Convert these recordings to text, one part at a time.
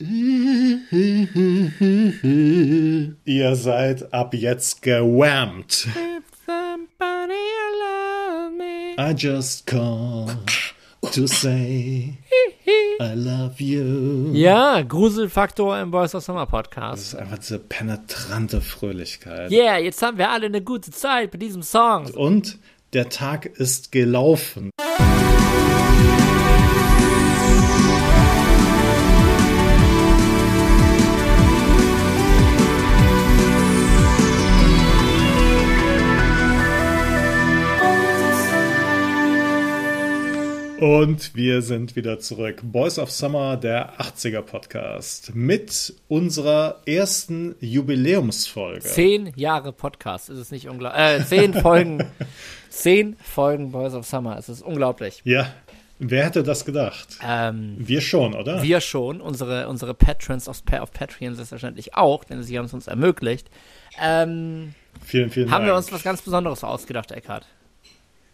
Ihr seid ab jetzt gewammt. I just call to say I love you. Ja, Gruselfaktor im Boys of Summer Das Podcast. ist einfach diese penetrante Fröhlichkeit. Yeah, jetzt haben wir alle eine gute Zeit mit diesem Song. Und der Tag ist gelaufen. Und wir sind wieder zurück. Boys of Summer, der 80er Podcast. Mit unserer ersten Jubiläumsfolge. Zehn Jahre Podcast, ist es nicht unglaublich? Äh, zehn Folgen, zehn Folgen Boys of Summer, es ist unglaublich. Ja, wer hätte das gedacht? Ähm, Wir schon, oder? wir schon, unsere, unsere Patrons auf, auf Patreon selbstverständlich auch, denn sie haben es uns ermöglicht. Ähm, vielen, vielen haben Dank. wir uns was ganz Besonderes ausgedacht, Eckhard?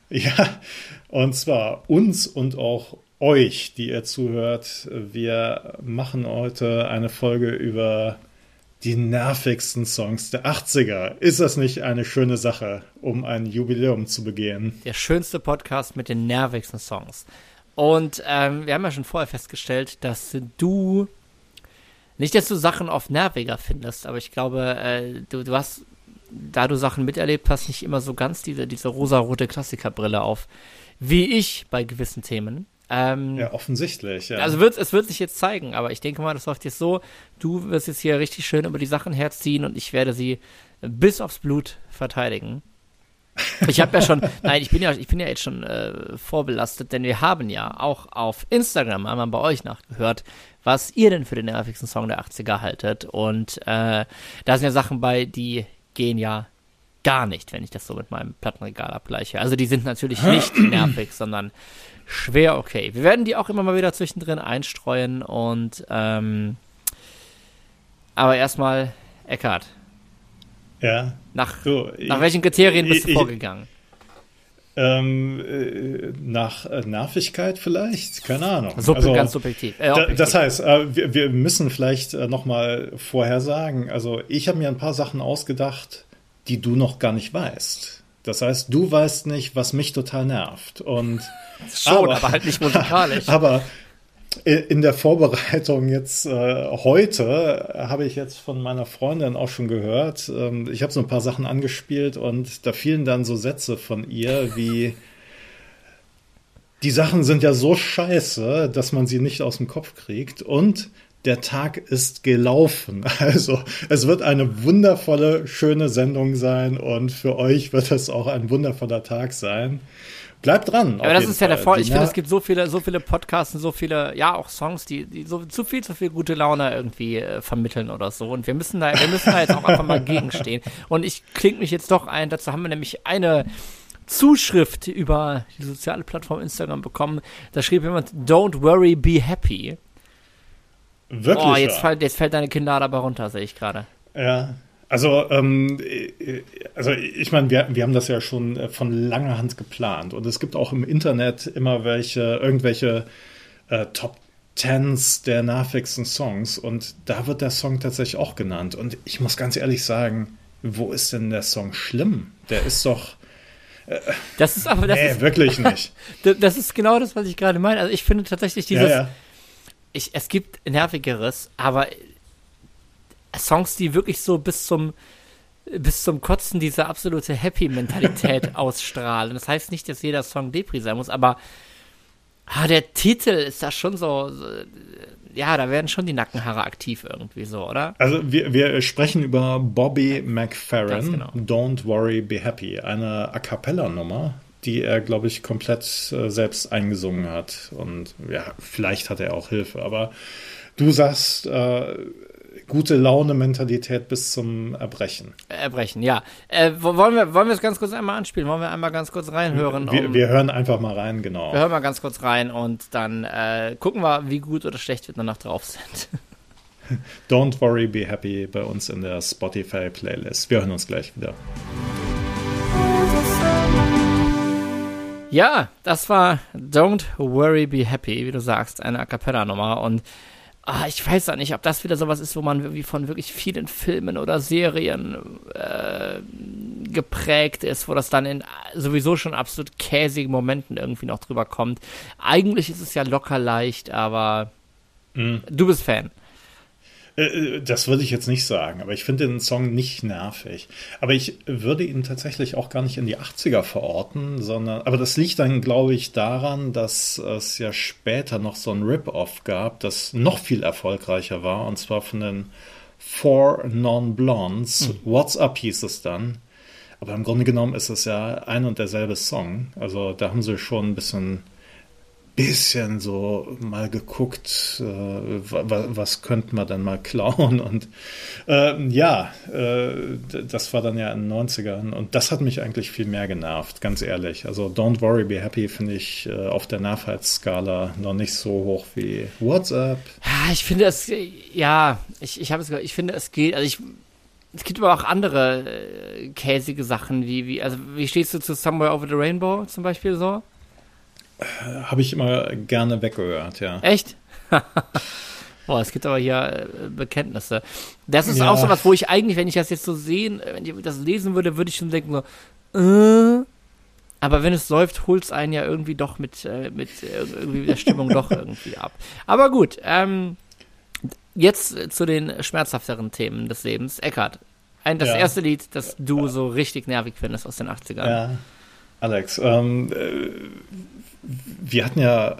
Ja, und zwar uns und auch euch, die ihr zuhört. Wir machen heute eine Folge über die nervigsten Songs der 80er. Ist das nicht eine schöne Sache, um ein Jubiläum zu begehen? Der schönste Podcast mit den nervigsten Songs. Und ähm, wir haben ja schon vorher festgestellt, dass du nicht, dass du Sachen oft nerviger findest, aber ich glaube, äh, du, du hast, da du Sachen miterlebt hast, nicht immer so ganz diese, diese rosarote Klassikerbrille auf, wie ich bei gewissen Themen. Ähm, Ja, offensichtlich. Ja. Also wird, es wird sich jetzt zeigen, aber ich denke mal, das läuft jetzt so, du wirst jetzt hier richtig schön über die Sachen herziehen und ich werde sie bis aufs Blut verteidigen. Ich habe ja schon, nein, ich bin ja, ich bin ja jetzt schon äh, vorbelastet, denn wir haben ja auch auf Instagram einmal bei euch nachgehört, was ihr denn für den nervigsten Song der 80er haltet. Und äh, da sind ja Sachen bei, die gehen ja gar nicht, wenn ich das so mit meinem Plattenregal abgleiche. Also die sind natürlich nicht nervig, sondern schwer okay. Wir werden die auch immer mal wieder zwischendrin einstreuen und ähm, aber erstmal Eckart. ja. Nach, So, nach welchen Kriterien bist du ich- ich- vorgegangen? Ähm, äh, nach äh, Nervigkeit vielleicht? Keine Ahnung. Sub Also, ganz subjektiv. Äh, Da, das heißt, äh, wir, wir müssen vielleicht äh, nochmal vorher sagen, also ich habe mir ein paar Sachen ausgedacht, die du noch gar nicht weißt. Das heißt, du weißt nicht, was mich total nervt. Und Schon, aber, halt nicht musikalisch. aber in der Vorbereitung jetzt äh, heute habe ich jetzt von meiner Freundin auch schon gehört. Ähm, ich habe so ein paar Sachen angespielt und da fielen dann so Sätze von ihr wie die Sachen sind ja so scheiße, dass man sie nicht aus dem Kopf kriegt und der Tag ist gelaufen. Also es wird eine wundervolle, schöne Sendung sein und für euch wird es auch ein wundervoller Tag sein. Bleibt dran. aber das ist ja der Fall. Vorteil. Ich finde, Ner- es gibt so viele, so viele Podcasts und so viele, ja, auch Songs, die, die so zu viel, zu viel gute Laune irgendwie äh, vermitteln oder so. Und wir müssen da, wir müssen da jetzt auch einfach mal gegenstehen. Und ich klinge mich jetzt doch ein. Dazu haben wir nämlich eine Zuschrift über die soziale Plattform Instagram bekommen. Da schrieb jemand, Don't worry, be happy. Wirklich. Oh, jetzt, fällt, jetzt fällt deine Kinder dabei runter, sehe ich gerade. Ja. Also, ähm, äh, also ich meine, wir, wir haben das ja schon äh, von langer Hand geplant und es gibt auch im Internet immer welche, irgendwelche äh, Top Tens der nervigsten Songs und da wird der Song tatsächlich auch genannt und ich muss ganz ehrlich sagen, wo ist denn der Song schlimm? Der ist doch, Das ist aber, das, nee, ist, wirklich nicht. das- ist genau das, was ich gerade meine. Also ich finde tatsächlich ja, dieses, ja. ich, es gibt nervigeres, aber Songs, die wirklich so bis zum bis zum Kotzen diese absolute Happy-Mentalität ausstrahlen. Das heißt nicht, dass jeder Song Depri sein muss, aber ah, der Titel ist da schon so, so, ja, da werden schon die Nackenhaare aktiv irgendwie so, oder? Also wir, wir sprechen über Bobby McFerrin, genau. Don't Worry, Be Happy, eine A Cappella-Nummer, die er, glaube ich, komplett äh, selbst eingesungen hat. Und ja, vielleicht hat er auch Hilfe, aber du sagst, äh, gute Laune-Mentalität bis zum Erbrechen. Erbrechen, ja. Äh, wo- wollen wir wollen wir es ganz kurz einmal anspielen? Wollen wir einmal ganz kurz reinhören? Wir, um- wir hören einfach mal rein, genau. wir hören mal ganz kurz rein und dann äh, gucken wir, wie gut oder schlecht wir danach drauf sind. Don't Worry, Be Happy bei uns in der Spotify-Playlist. Wir hören uns gleich wieder. Ja, das war Don't Worry Be Happy, wie du sagst, eine A Cappella-Nummer. Und ah, ich weiß auch nicht, ob das wieder sowas ist, wo man irgendwie von wirklich vielen Filmen oder Serien äh, geprägt ist, wo das dann in sowieso schon absolut käsigen Momenten irgendwie noch drüber kommt. Eigentlich ist es ja locker leicht, aber mhm. du bist Fan. Äh, äh, das würde ich jetzt nicht sagen, aber ich finde den Song nicht nervig. Aber ich würde ihn tatsächlich auch gar nicht in die 80er verorten, sondern, aber das liegt dann, glaube ich, daran, dass es ja später noch so ein Rip-Off gab, das noch viel erfolgreicher war, und zwar von den Four Non-Blondes. Hm. What's Up hieß es dann. Aber im Grunde genommen ist es ja ein und derselbe Song. Also da haben sie schon ein bisschen bisschen so mal geguckt, äh, was könnte man dann mal klauen. Und äh, ja, äh, das war dann ja in den 90ern. Und das hat mich eigentlich viel mehr genervt, ganz ehrlich. Also Don't Worry, Be Happy finde ich äh, auf der Nervheitsskala noch nicht so hoch wie WhatsApp. Ich finde es, ja, ich, ich habe es ich finde es geht, also ich es gibt aber auch andere äh, käsige Sachen, wie, wie, also wie stehst du zu Somewhere Over the Rainbow zum Beispiel so? Habe ich immer gerne weggehört, ja. Echt? Boah, es gibt aber hier äh, Bekenntnisse. Das ist ja. auch so was, wo ich eigentlich, wenn ich das jetzt so sehen, wenn ich das lesen würde, würde ich schon denken so, äh, aber wenn es läuft, holt es einen ja irgendwie doch mit, äh, mit irgendwie der Stimmung doch irgendwie ab. Aber gut, ähm, jetzt zu den schmerzhafteren Themen des Lebens. Eckart, ein, das ja. erste Lied, das du so richtig nervig findest aus den 80ern. Ja. Alex, ähm, äh, wir hatten ja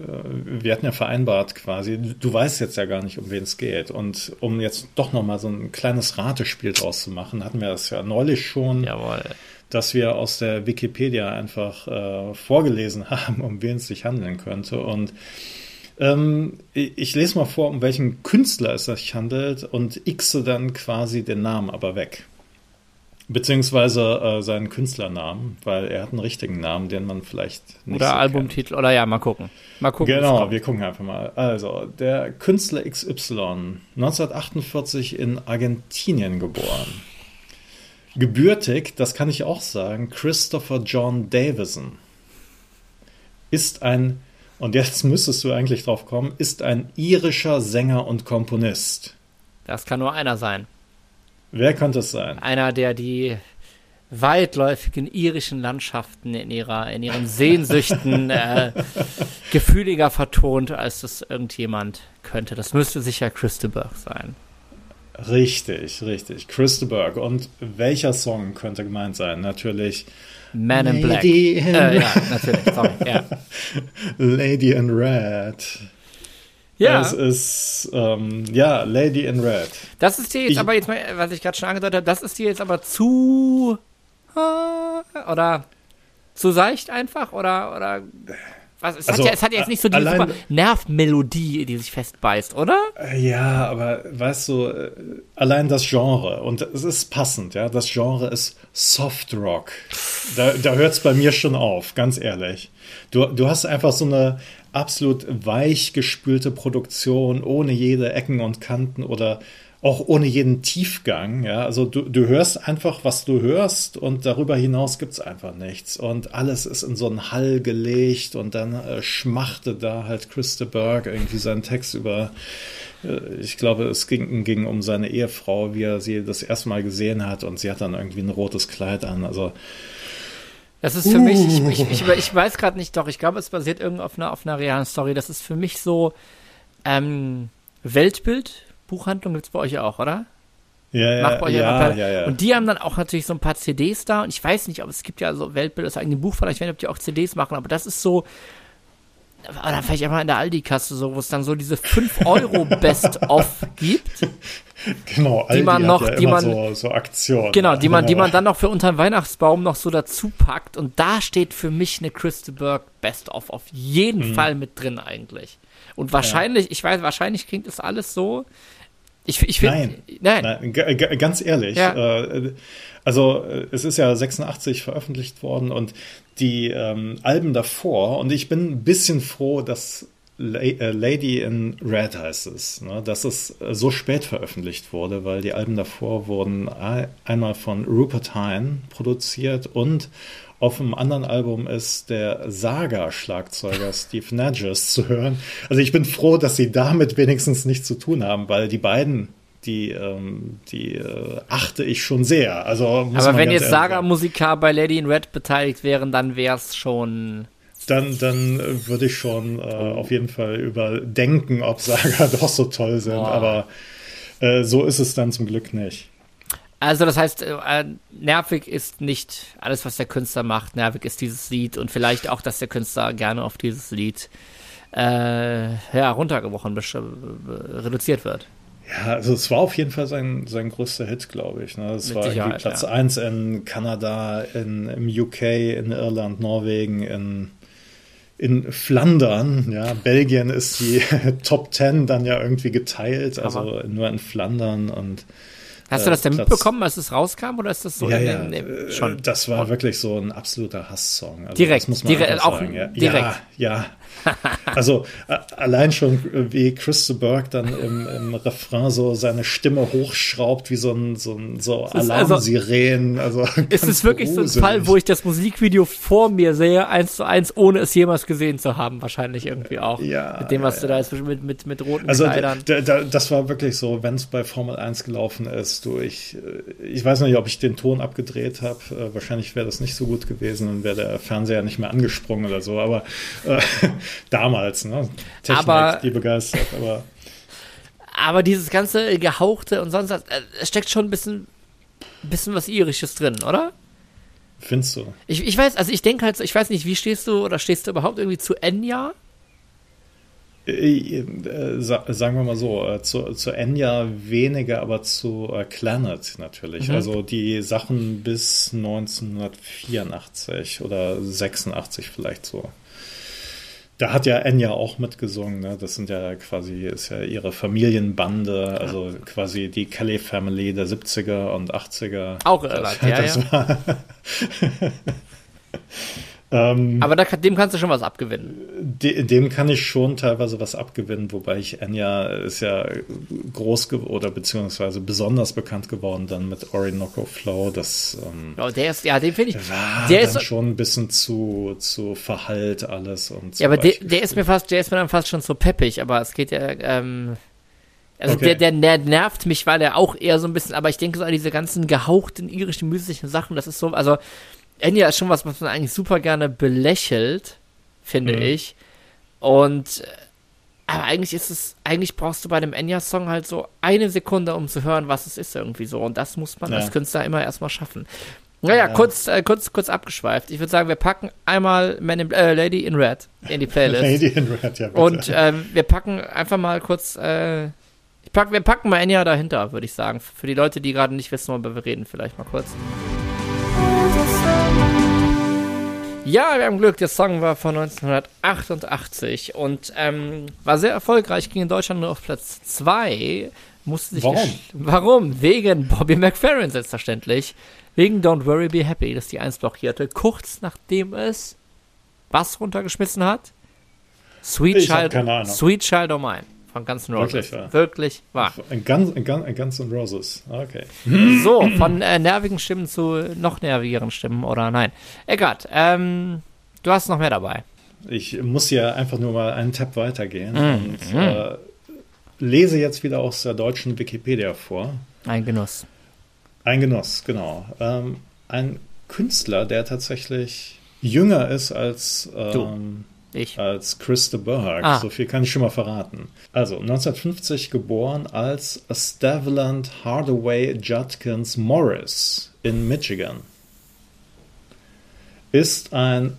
äh, wir hatten ja vereinbart quasi, du weißt jetzt ja gar nicht, um wen es geht. Und um jetzt doch nochmal so ein kleines Ratespiel draus zu machen, hatten wir das ja neulich schon, Jawohl. dass wir aus der Wikipedia einfach äh, vorgelesen haben, um wen es sich handeln könnte. Und ähm, ich lese mal vor, um welchen Künstler es sich handelt und xe dann quasi den Namen aber weg. Beziehungsweise äh, seinen Künstlernamen, weil er hat einen richtigen Namen, den man vielleicht nicht Oder so Albumtitel, oder ja, mal gucken. Mal gucken. Genau, wir gucken einfach mal. Also, der Künstler XY, 1948 in Argentinien geboren. Gebürtig, das kann ich auch sagen, Christopher John Davison. Ist ein, und jetzt müsstest du eigentlich drauf kommen, ist ein irischer Sänger und Komponist. Das kann nur einer sein. Wer könnte es sein? Einer, der die weitläufigen irischen Landschaften in ihrer in ihren Sehnsüchten äh, gefühliger vertont, als das irgendjemand könnte. Das müsste sicher Christeberg sein. Richtig, richtig. Christeberg. Und welcher Song könnte gemeint sein? Natürlich Man in Black. In äh, ja, natürlich. Sorry. Ja. Lady in Red. Ja. Es ist, ähm, ja, Lady in Red. Das ist dir jetzt ich, aber jetzt mal, was ich gerade schon angedeutet habe, das ist dir jetzt aber zu, oder zu seicht einfach, oder, oder, was, es, also, hat ja, es hat ja jetzt nicht so die allein, super Nervmelodie, die sich festbeißt, oder? Ja, aber weißt du, äh, allein das Genre, und es ist passend, ja, das Genre ist Soft Rock. Da, da hört es bei mir schon auf, ganz ehrlich. Du, du hast einfach so eine, absolut weich gespülte Produktion, ohne jede Ecken und Kanten oder auch ohne jeden Tiefgang. Ja, also du, du hörst einfach, was du hörst und darüber hinaus gibt es einfach nichts. Und alles ist in so einen Hall gelegt und dann äh, schmachte da halt Christa Berg irgendwie seinen Text über, äh, ich glaube, es ging, ging um seine Ehefrau, wie er sie das erste Mal gesehen hat und sie hat dann irgendwie ein rotes Kleid an. Also das ist für uh. mich, ich, ich, ich, ich weiß gerade nicht, doch, ich glaube, es basiert irgendwie auf einer, auf einer realen Story. Das ist für mich so ähm, Weltbild, Buchhandlung gibt es bei euch auch, oder? Ja, ja, Macht bei euch ja, ja, ja, Und die haben dann auch natürlich so ein paar CDs da und ich weiß nicht, ob es gibt ja so Weltbild, das eigene Buch, vielleicht werden die auch CDs machen, aber das ist so, oder vielleicht einfach in der Aldi-Kasse, so, wo es dann so diese 5 Euro Best-of gibt. Genau, Aldi die man noch, ja die man, so, so Aktionen. Genau, die man, die man dann noch für unter dem Weihnachtsbaum noch so dazu packt. Und da steht für mich eine Christeberg Best-of auf jeden mhm. Fall mit drin eigentlich. Und wahrscheinlich, ja. ich weiß, wahrscheinlich klingt das alles so. Ich, ich find, nein, nein. nein ganz ehrlich. Ja. Äh, also es ist ja 86 veröffentlicht worden und die ähm, Alben davor, und ich bin ein bisschen froh, dass äh, Lady in Red heißt es, ne, dass es äh, so spät veröffentlicht wurde, weil die Alben davor wurden einmal von Rupert Hine produziert und Auf einem anderen Album ist der Saga-Schlagzeuger Steve Nages zu hören. Also ich bin froh, dass sie damit wenigstens nichts zu tun haben, weil die beiden die, ähm, die äh, achte ich schon sehr. Also, Aber wenn jetzt Saga-Musiker bei Lady in Red beteiligt wären, dann wäre es schon. Dann, dann würde ich schon äh, auf jeden Fall überdenken, ob Saga doch so toll sind. Oh. Aber äh, so ist es dann zum Glück nicht. Also das heißt, äh, nervig ist nicht alles, was der Künstler macht. Nervig ist dieses Lied und vielleicht auch, dass der Künstler gerne auf dieses Lied äh, ja, runtergebrochen, reduziert wird. Ja, also es war auf jeden Fall sein, sein größter Hit, glaube ich. Ne? Es war irgendwie Platz ja. 1 in Kanada, in, im UK, in Irland, Norwegen, in, in Flandern. Ja, Belgien ist die Top 10 dann ja irgendwie geteilt, also Aber. nur in Flandern und Hast du das denn Platz, mitbekommen, als es rauskam, oder ist das so? Ja, ja, in, in, schon. Das war wirklich so ein absoluter Hasssong. Also direkt, muss man direkt, auch sagen. Ja, direkt. Ja, ja. also äh, allein schon, wie Chris Burke dann im, im, Refrain so seine Stimme hochschraubt, wie so ein, so ein so also Alarmsirenen. Also, ist es wirklich gruselig. so ein Fall, wo ich das Musikvideo vor mir sehe, eins zu eins, ohne es jemals gesehen zu haben, wahrscheinlich irgendwie auch. Ja. Mit dem, was ja, du da jetzt mit, mit, mit roten also, Kleidern. Das war wirklich so, wenn es bei Formel 1 gelaufen ist, du, ich, äh, ich weiß nicht, ob ich den Ton abgedreht habe. Äh, wahrscheinlich wäre das nicht so gut gewesen und wäre der Fernseher nicht mehr angesprungen oder so, aber äh, damals, ne? Technik, aber, die begeistert, aber. Aber dieses ganze Gehauchte und sonst, äh, es steckt schon ein bisschen, bisschen was Irisches drin, oder? Findest du? Ich, ich weiß, also ich denke halt, ich weiß nicht, wie stehst du oder stehst du überhaupt irgendwie zu Enya? Äh, äh, sagen wir mal so, zu, zu Enya weniger, aber zu äh, Clannad natürlich. Mhm. Also die Sachen bis 1984 oder 86 vielleicht so. Da hat ja Enya auch mitgesungen, ne? Das sind ja quasi, ist ja ihre Familienbande, also quasi die Kelly Family der 70er und 80er. Auch Irland, das, ja, das ja. War Ähm, Aber da, dem kannst du schon was abgewinnen. De, dem kann ich schon teilweise was abgewinnen, wobei ich Enya ist ja groß oder beziehungsweise besonders bekannt geworden dann mit Orinoco Flow. Das ähm, oh, der ist, ja, den finde ich. War der ist schon ein bisschen zu, zu verhallt alles und so. Ja, aber der, der ist mir fast, der ist mir dann fast schon so peppig, aber es geht ja, ähm, also okay. der, der, der nervt mich, weil er auch eher so ein bisschen, aber ich denke so an diese ganzen gehauchten irischen mystischen Sachen, das ist so, also Enya ist schon was, was man eigentlich super gerne belächelt, finde mhm. ich. Und aber eigentlich ist es, eigentlich brauchst du bei dem Enya-Song halt so eine Sekunde, um zu hören, was es ist irgendwie so. Und das muss man ja. als Künstler immer erstmal schaffen. Naja, ja. kurz, äh, kurz, kurz abgeschweift. Ich würde sagen, wir packen einmal in, äh, Lady in Red in die Playlist. Lady in Red, ja. Bitte. Und ähm, wir packen einfach mal kurz, äh, ich pack, wir packen mal Enya dahinter, würde ich sagen. Für die Leute, die gerade nicht wissen, worüber wir reden, vielleicht mal kurz. Ja, wir haben Glück, der Song war von 1988 und ähm, war sehr erfolgreich, ging in Deutschland nur auf Platz 2. Musste sich Warum? Warum? Wegen Bobby McFerrin selbstverständlich. Wegen Don't Worry Be Happy, dass die 1 blockierte, kurz nachdem es was runtergeschmissen hat? Sweet ich Child, Sweet Child of Mine von Guns N' Roses. Wirklich wahr. Wirklich wahr. Ein Guns, ein Guns, ein Guns N' Roses. Okay. So, von äh, nervigen Stimmen zu noch nervigeren Stimmen oder nein. Eckart, ähm, du hast noch mehr dabei. Ich muss ja einfach nur mal einen Tab weitergehen mm, und. Äh, lese jetzt wieder aus der deutschen Wikipedia vor. Ein Genuss. Ein Genuss, genau. Ähm, ein Künstler, der tatsächlich jünger ist als ähm, ich. Als Chris de Burgh. Ah. So viel kann ich schon mal verraten. Also 1950 geboren als Staveland Hardaway Judkins Morris in Michigan. Ist ein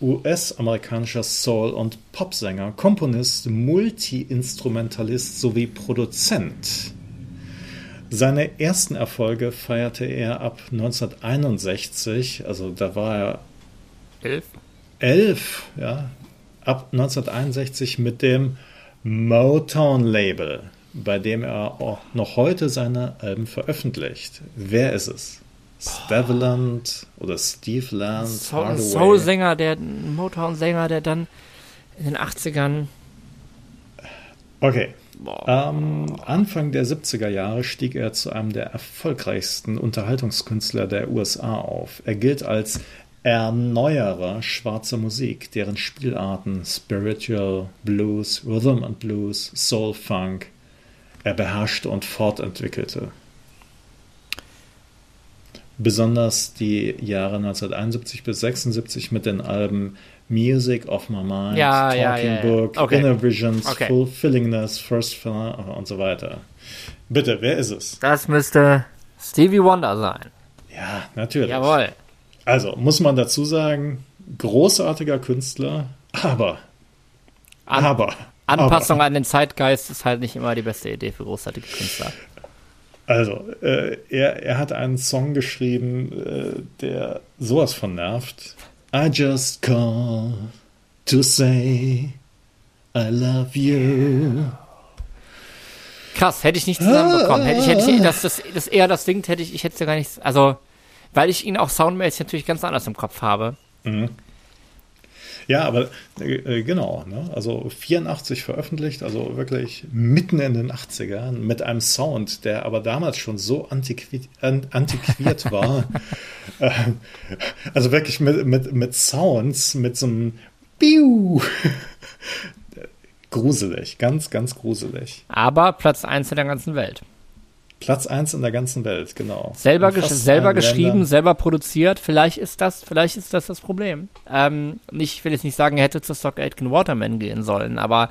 US-amerikanischer Soul- und Popsänger, Komponist, Multi-Instrumentalist sowie Produzent. Seine ersten Erfolge feierte er ab 1961, also da war er elf. Elf, ja, ab 1961 mit dem Motown-Label, bei dem er auch noch heute seine Alben veröffentlicht. Wer ist es? Staveland oder Steve Land? Soul, Soul-Sänger, der Motown-Sänger, der dann in den 80ern. Okay. Ähm, Anfang der 70er Jahre stieg er zu einem der erfolgreichsten Unterhaltungskünstler der USA auf. Er gilt als erneuere schwarze Musik, deren Spielarten Spiritual, Blues, Rhythm and Blues, Soul Funk er beherrschte und fortentwickelte. Besonders die Jahre 1971 bis 76 mit den Alben Music of My Mind, Ja, Talking ja, ja. Book, Okay. Inner Visions, Okay. Fulfillingness, First Film und so weiter. Bitte, wer ist es? Das müsste Stevie Wonder sein. Ja, natürlich. Jawohl. Also, muss man dazu sagen, großartiger Künstler, aber, An aber, Anpassung aber, an den Zeitgeist ist halt nicht immer die beste Idee für großartige Künstler. also, äh, er, er hat einen Song geschrieben, äh, der sowas von nervt. I just call to say I love you. Krass, hätte ich nicht zusammenbekommen. Hätte ich, hätte ich, dass das, das eher das singt, hätte ich, ich hätte es ja gar nicht, also, weil ich ihn auch soundmäßig natürlich ganz anders im Kopf habe. Ja, aber äh, äh, genau, ne? also 84 veröffentlicht, also wirklich mitten in den 80ern mit einem Sound, der aber damals schon so antiqui an, antiquiert war. Ähm, also wirklich mit, mit, mit Sounds, mit so einem Biu. gruselig, ganz, ganz gruselig. Aber Platz 1 in der ganzen Welt. Platz 1 in der ganzen Welt, genau. Selber, gesch selber geschrieben, Ländern. selber produziert. Vielleicht ist das, vielleicht ist das das Problem. Ähm, ich will jetzt nicht sagen, er hätte zu Stock Aitken Waterman gehen sollen, aber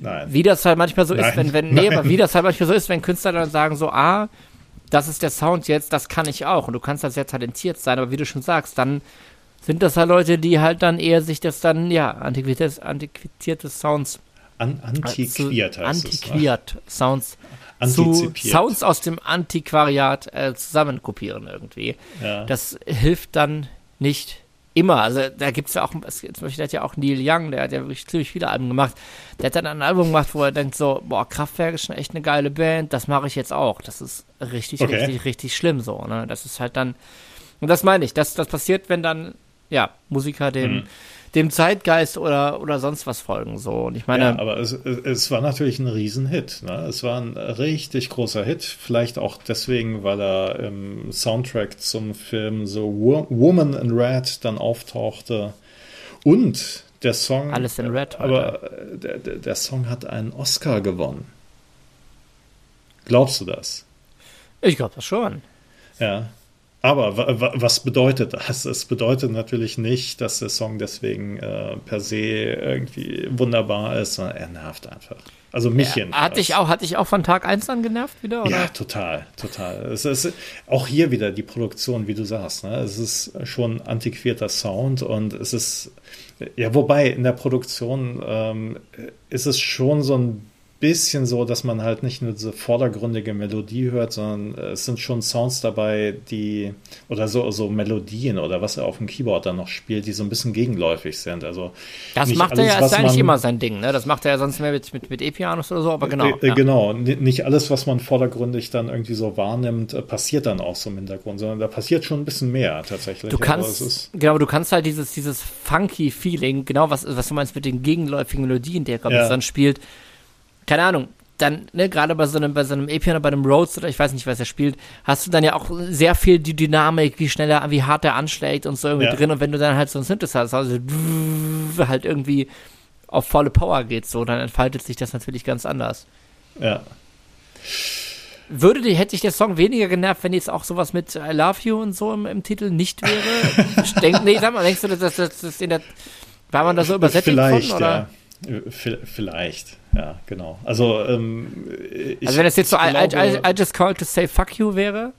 Nein. wie das halt manchmal so ist, Nein, wenn, wenn, nee, nein. aber wie das halt manchmal so ist, wenn Künstler dann sagen so, ah, das ist der Sound jetzt, das kann ich auch und du kannst da sehr talentiert sein, aber wie du schon sagst, dann sind das halt Leute, die halt dann eher sich das dann, ja, antiquierte, antiquierte Sounds An, antiquiert zu, heißt antiquiert Sounds es. Ne? Zu. Sounds aus dem Antiquariat äh, zusammenkopieren irgendwie. Ja. Das hilft dann nicht immer. Also da gibt es ja auch, zum Beispiel hat ja auch Neil Young, der hat ja wirklich ziemlich viele Alben gemacht. Der hat dann ein Album gemacht, wo er denkt so, boah, Kraftwerk ist schon echt eine geile Band, das mache ich jetzt auch. Das ist richtig, Okay. richtig, richtig schlimm so. Ne? Das ist halt dann, und das meine ich, das, das passiert, wenn dann, ja, Musiker dem, Mhm. Dem Zeitgeist oder, oder sonst was folgen. So. Und ich meine, Ja, aber es, es war natürlich ein Riesenhit. Ne? Es war ein richtig großer Hit. Vielleicht auch deswegen, weil er im Soundtrack zum Film so Wo Woman in Red dann auftauchte. Und der Song. Alles in Red heute. Aber der, der, der Song hat einen Oscar gewonnen. Glaubst du das? ich glaube das schon. Ja. Aber wa- wa- was bedeutet das? Es bedeutet natürlich nicht, dass der Song deswegen äh, per se irgendwie wunderbar ist, sondern er nervt einfach. Also mich Ja, hat dich auch, hat dich auch von Tag 1 an genervt wieder? Oder? Ja, total, total. Es ist auch hier wieder die Produktion, wie du sagst. Ne? Es ist schon antiquierter Sound und es ist, ja, wobei in der Produktion ähm, ist es schon so ein bisschen so, dass man halt nicht nur diese vordergründige Melodie hört, sondern es sind schon Sounds dabei, die, oder so, so Melodien oder was er auf dem Keyboard dann noch spielt, die so ein bisschen gegenläufig sind. Also Das macht er alles, ja, was ist ja eigentlich man- immer sein Ding, ne? Das macht er ja sonst mehr mit, mit, mit E-Pianos oder so, aber genau. Äh, äh, ja. Genau, nicht alles, was man vordergründig dann irgendwie so wahrnimmt, äh, passiert dann auch so im Hintergrund, sondern da passiert schon ein bisschen mehr tatsächlich. Du Aber kannst, genau, du kannst halt dieses, dieses funky Feeling, genau was, was du meinst mit den gegenläufigen Melodien, die er, Ja. dann spielt. Keine Ahnung, dann, ne, gerade bei so einem, bei so einem E-Piano, bei einem Rhodes oder ich weiß nicht, was er spielt, hast du dann ja auch sehr viel die Dynamik, wie schnell er, wie hart er anschlägt und so irgendwie Ja. drin. Und wenn du dann halt so ein Synthesizer, also halt irgendwie auf volle Power geht, so, dann entfaltet sich das natürlich ganz anders. ja. Würde die, hätte ich der Song weniger genervt, wenn jetzt auch sowas mit I Love You und so im, im Titel nicht wäre? Denk, nee, sag mal, denkst du, dass das, in der, war man da so übersättigt Vielleicht, von, oder? ja. Äh, vi- Vielleicht, ja, genau. Also, ähm, Also wenn es jetzt so I, I, glaube, I, I just called to say fuck you wäre?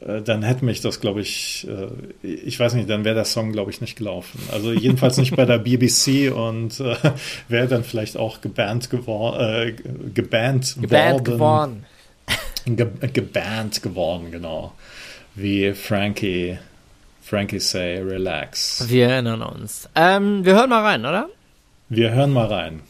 äh, dann hätte mich das, glaube ich, äh, ich weiß nicht, dann wäre der Song, glaube ich, nicht gelaufen. Also jedenfalls nicht bei der BBC und äh, wäre dann vielleicht auch gebannt, gewor äh, gebannt, Gebannt worden. geworden. Ge gebannt geworden, genau. Wie Frankie, Frankie say, relax. Wir erinnern uns. Ähm, wir hören mal rein, oder? Wir hören mal rein.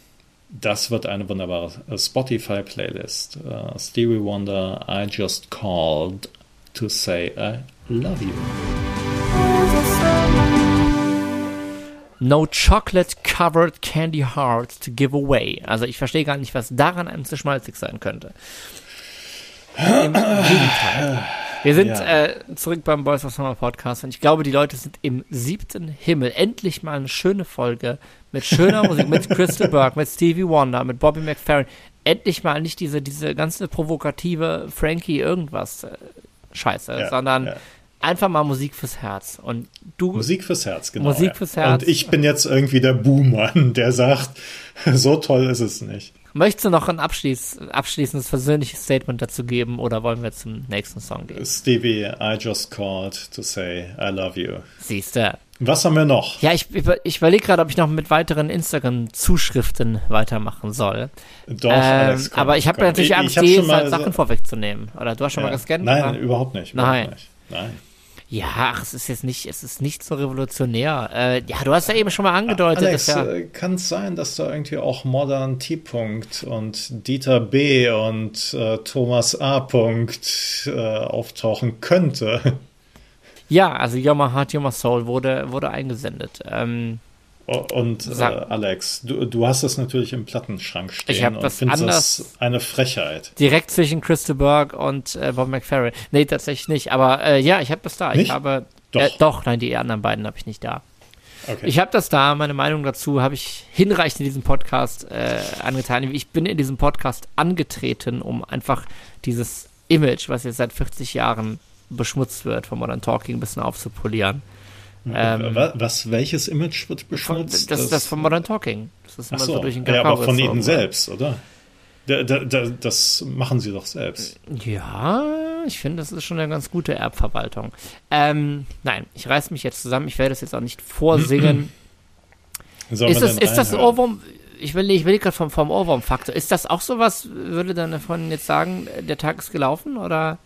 Das wird eine wunderbare äh, Spotify-Playlist. Uh, Stevie Wonder, I just called to say I love you. No chocolate covered candy hearts to give away. Also ich verstehe gar nicht, was daran einem zu schmalzig sein könnte. Im Gegenteil. Wir sind ja. äh, zurück beim Boys of Summer Podcast und ich glaube, die Leute sind im siebten Himmel. Endlich mal eine schöne Folge mit schöner Musik, mit Crystal Burke, mit Stevie Wonder, mit Bobby McFerrin. Endlich mal nicht diese, diese ganze provokative Frankie irgendwas äh, Scheiße, ja, sondern ja. einfach mal Musik fürs Herz. Und du. Musik fürs Herz, genau. Musik fürs Herz. Und ich bin jetzt irgendwie der Buhmann, der sagt, so toll ist es nicht. Möchtest du noch ein abschließ abschließendes persönliches Statement dazu geben oder wollen wir zum nächsten Song gehen? Stevie, I just called to say I love you. Siehst du. Was haben wir noch? Ja, ich, ich überlege gerade, ob ich noch mit weiteren Instagram-Zuschriften weitermachen soll. Doch, ähm, Alex, komm, aber ich habe natürlich Angst, die Sachen so vorwegzunehmen. Oder du hast schon ja. mal gescannt? Nein, oder? überhaupt nicht. Überhaupt Nein. Nicht. Nein. Ja, ach, es ist jetzt nicht, es ist nicht so revolutionär. Äh, ja, du hast ja eben schon mal angedeutet. Alex, ja äh, kann es sein, dass da irgendwie auch Modern T. -Punkt und Dieter B. und äh, Thomas A. -Punkt, äh, auftauchen könnte? Ja, also My Heart, My Soul wurde, wurde eingesendet. Ähm, und äh, Alex, du, du hast das natürlich im Plattenschrank stehen ich und das findest das eine Frechheit. Direkt zwischen Crystal Burke und äh, Bob McFerrin. Nee, tatsächlich nicht. Aber äh, ja, ich habe das da. Nicht? Ich habe doch. Äh, doch, nein, die anderen beiden habe ich nicht da. Okay. Ich habe das da, meine Meinung dazu habe ich hinreichend in diesem Podcast äh, angetan. Ich bin in diesem Podcast angetreten, um einfach dieses Image, was jetzt seit 40 Jahren beschmutzt wird, von Modern Talking ein bisschen aufzupolieren. Ähm, was, welches Image wird beschmutzt? Von, das, das, das von Modern Talking. Das ist immer so, so durch den Kakao Ja, aber von ihnen selbst, oder? Da, da, da, das machen sie doch selbst. Ja, ich finde, das ist schon eine ganz gute Erbverwaltung. Ähm, nein, ich reiß mich jetzt zusammen. Ich werde das jetzt auch nicht vorsingen. ist, das, ist das Ohrwurm? Ich will, ich will gerade vom, vom Ohrwurm-Faktor. Ist das auch sowas, würde dann davon jetzt sagen, der Tag ist gelaufen oder?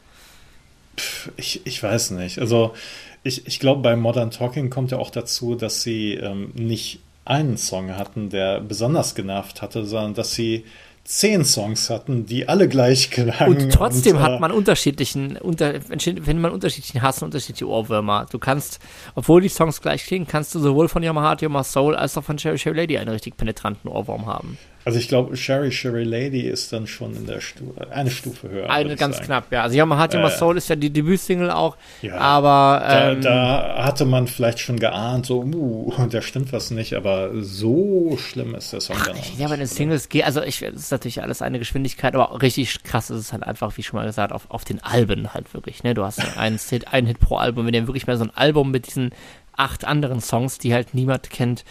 Ich, ich weiß nicht. Also ich, ich glaube, bei Modern Talking kommt ja auch dazu, dass sie ähm, nicht einen Song hatten, der besonders genervt hatte, sondern dass sie zehn Songs hatten, die alle gleich klangen. Und trotzdem und, äh, hat man unterschiedlichen, unter, wenn man unterschiedlichen Hass und unterschiedliche Ohrwürmer. Du kannst, obwohl die Songs gleich klingen, kannst du sowohl von Heart, Your Soul als auch von Cherry Cherry Lady einen richtig penetranten Ohrwurm haben. Also ich glaube, Sherry Sherry Lady ist dann schon in der Stufe, eine Stufe höher. Eine ganz sagen. knapp, ja. Also Yama äh, Soul ist ja die Debütsingle auch, ja, aber ähm, da, da, hatte man vielleicht schon geahnt, so, uh, da stimmt was nicht, aber so schlimm ist der Song dann auch Ja, bei den Singles geht, also ich, das ist natürlich alles eine Geschwindigkeit, aber richtig krass ist es halt einfach, wie schon mal gesagt, auf, auf den Alben halt wirklich, ne? Du hast einen Hit, einen Hit pro Album, wenn du wirklich mal so ein Album mit diesen acht anderen Songs, die halt niemand kennt,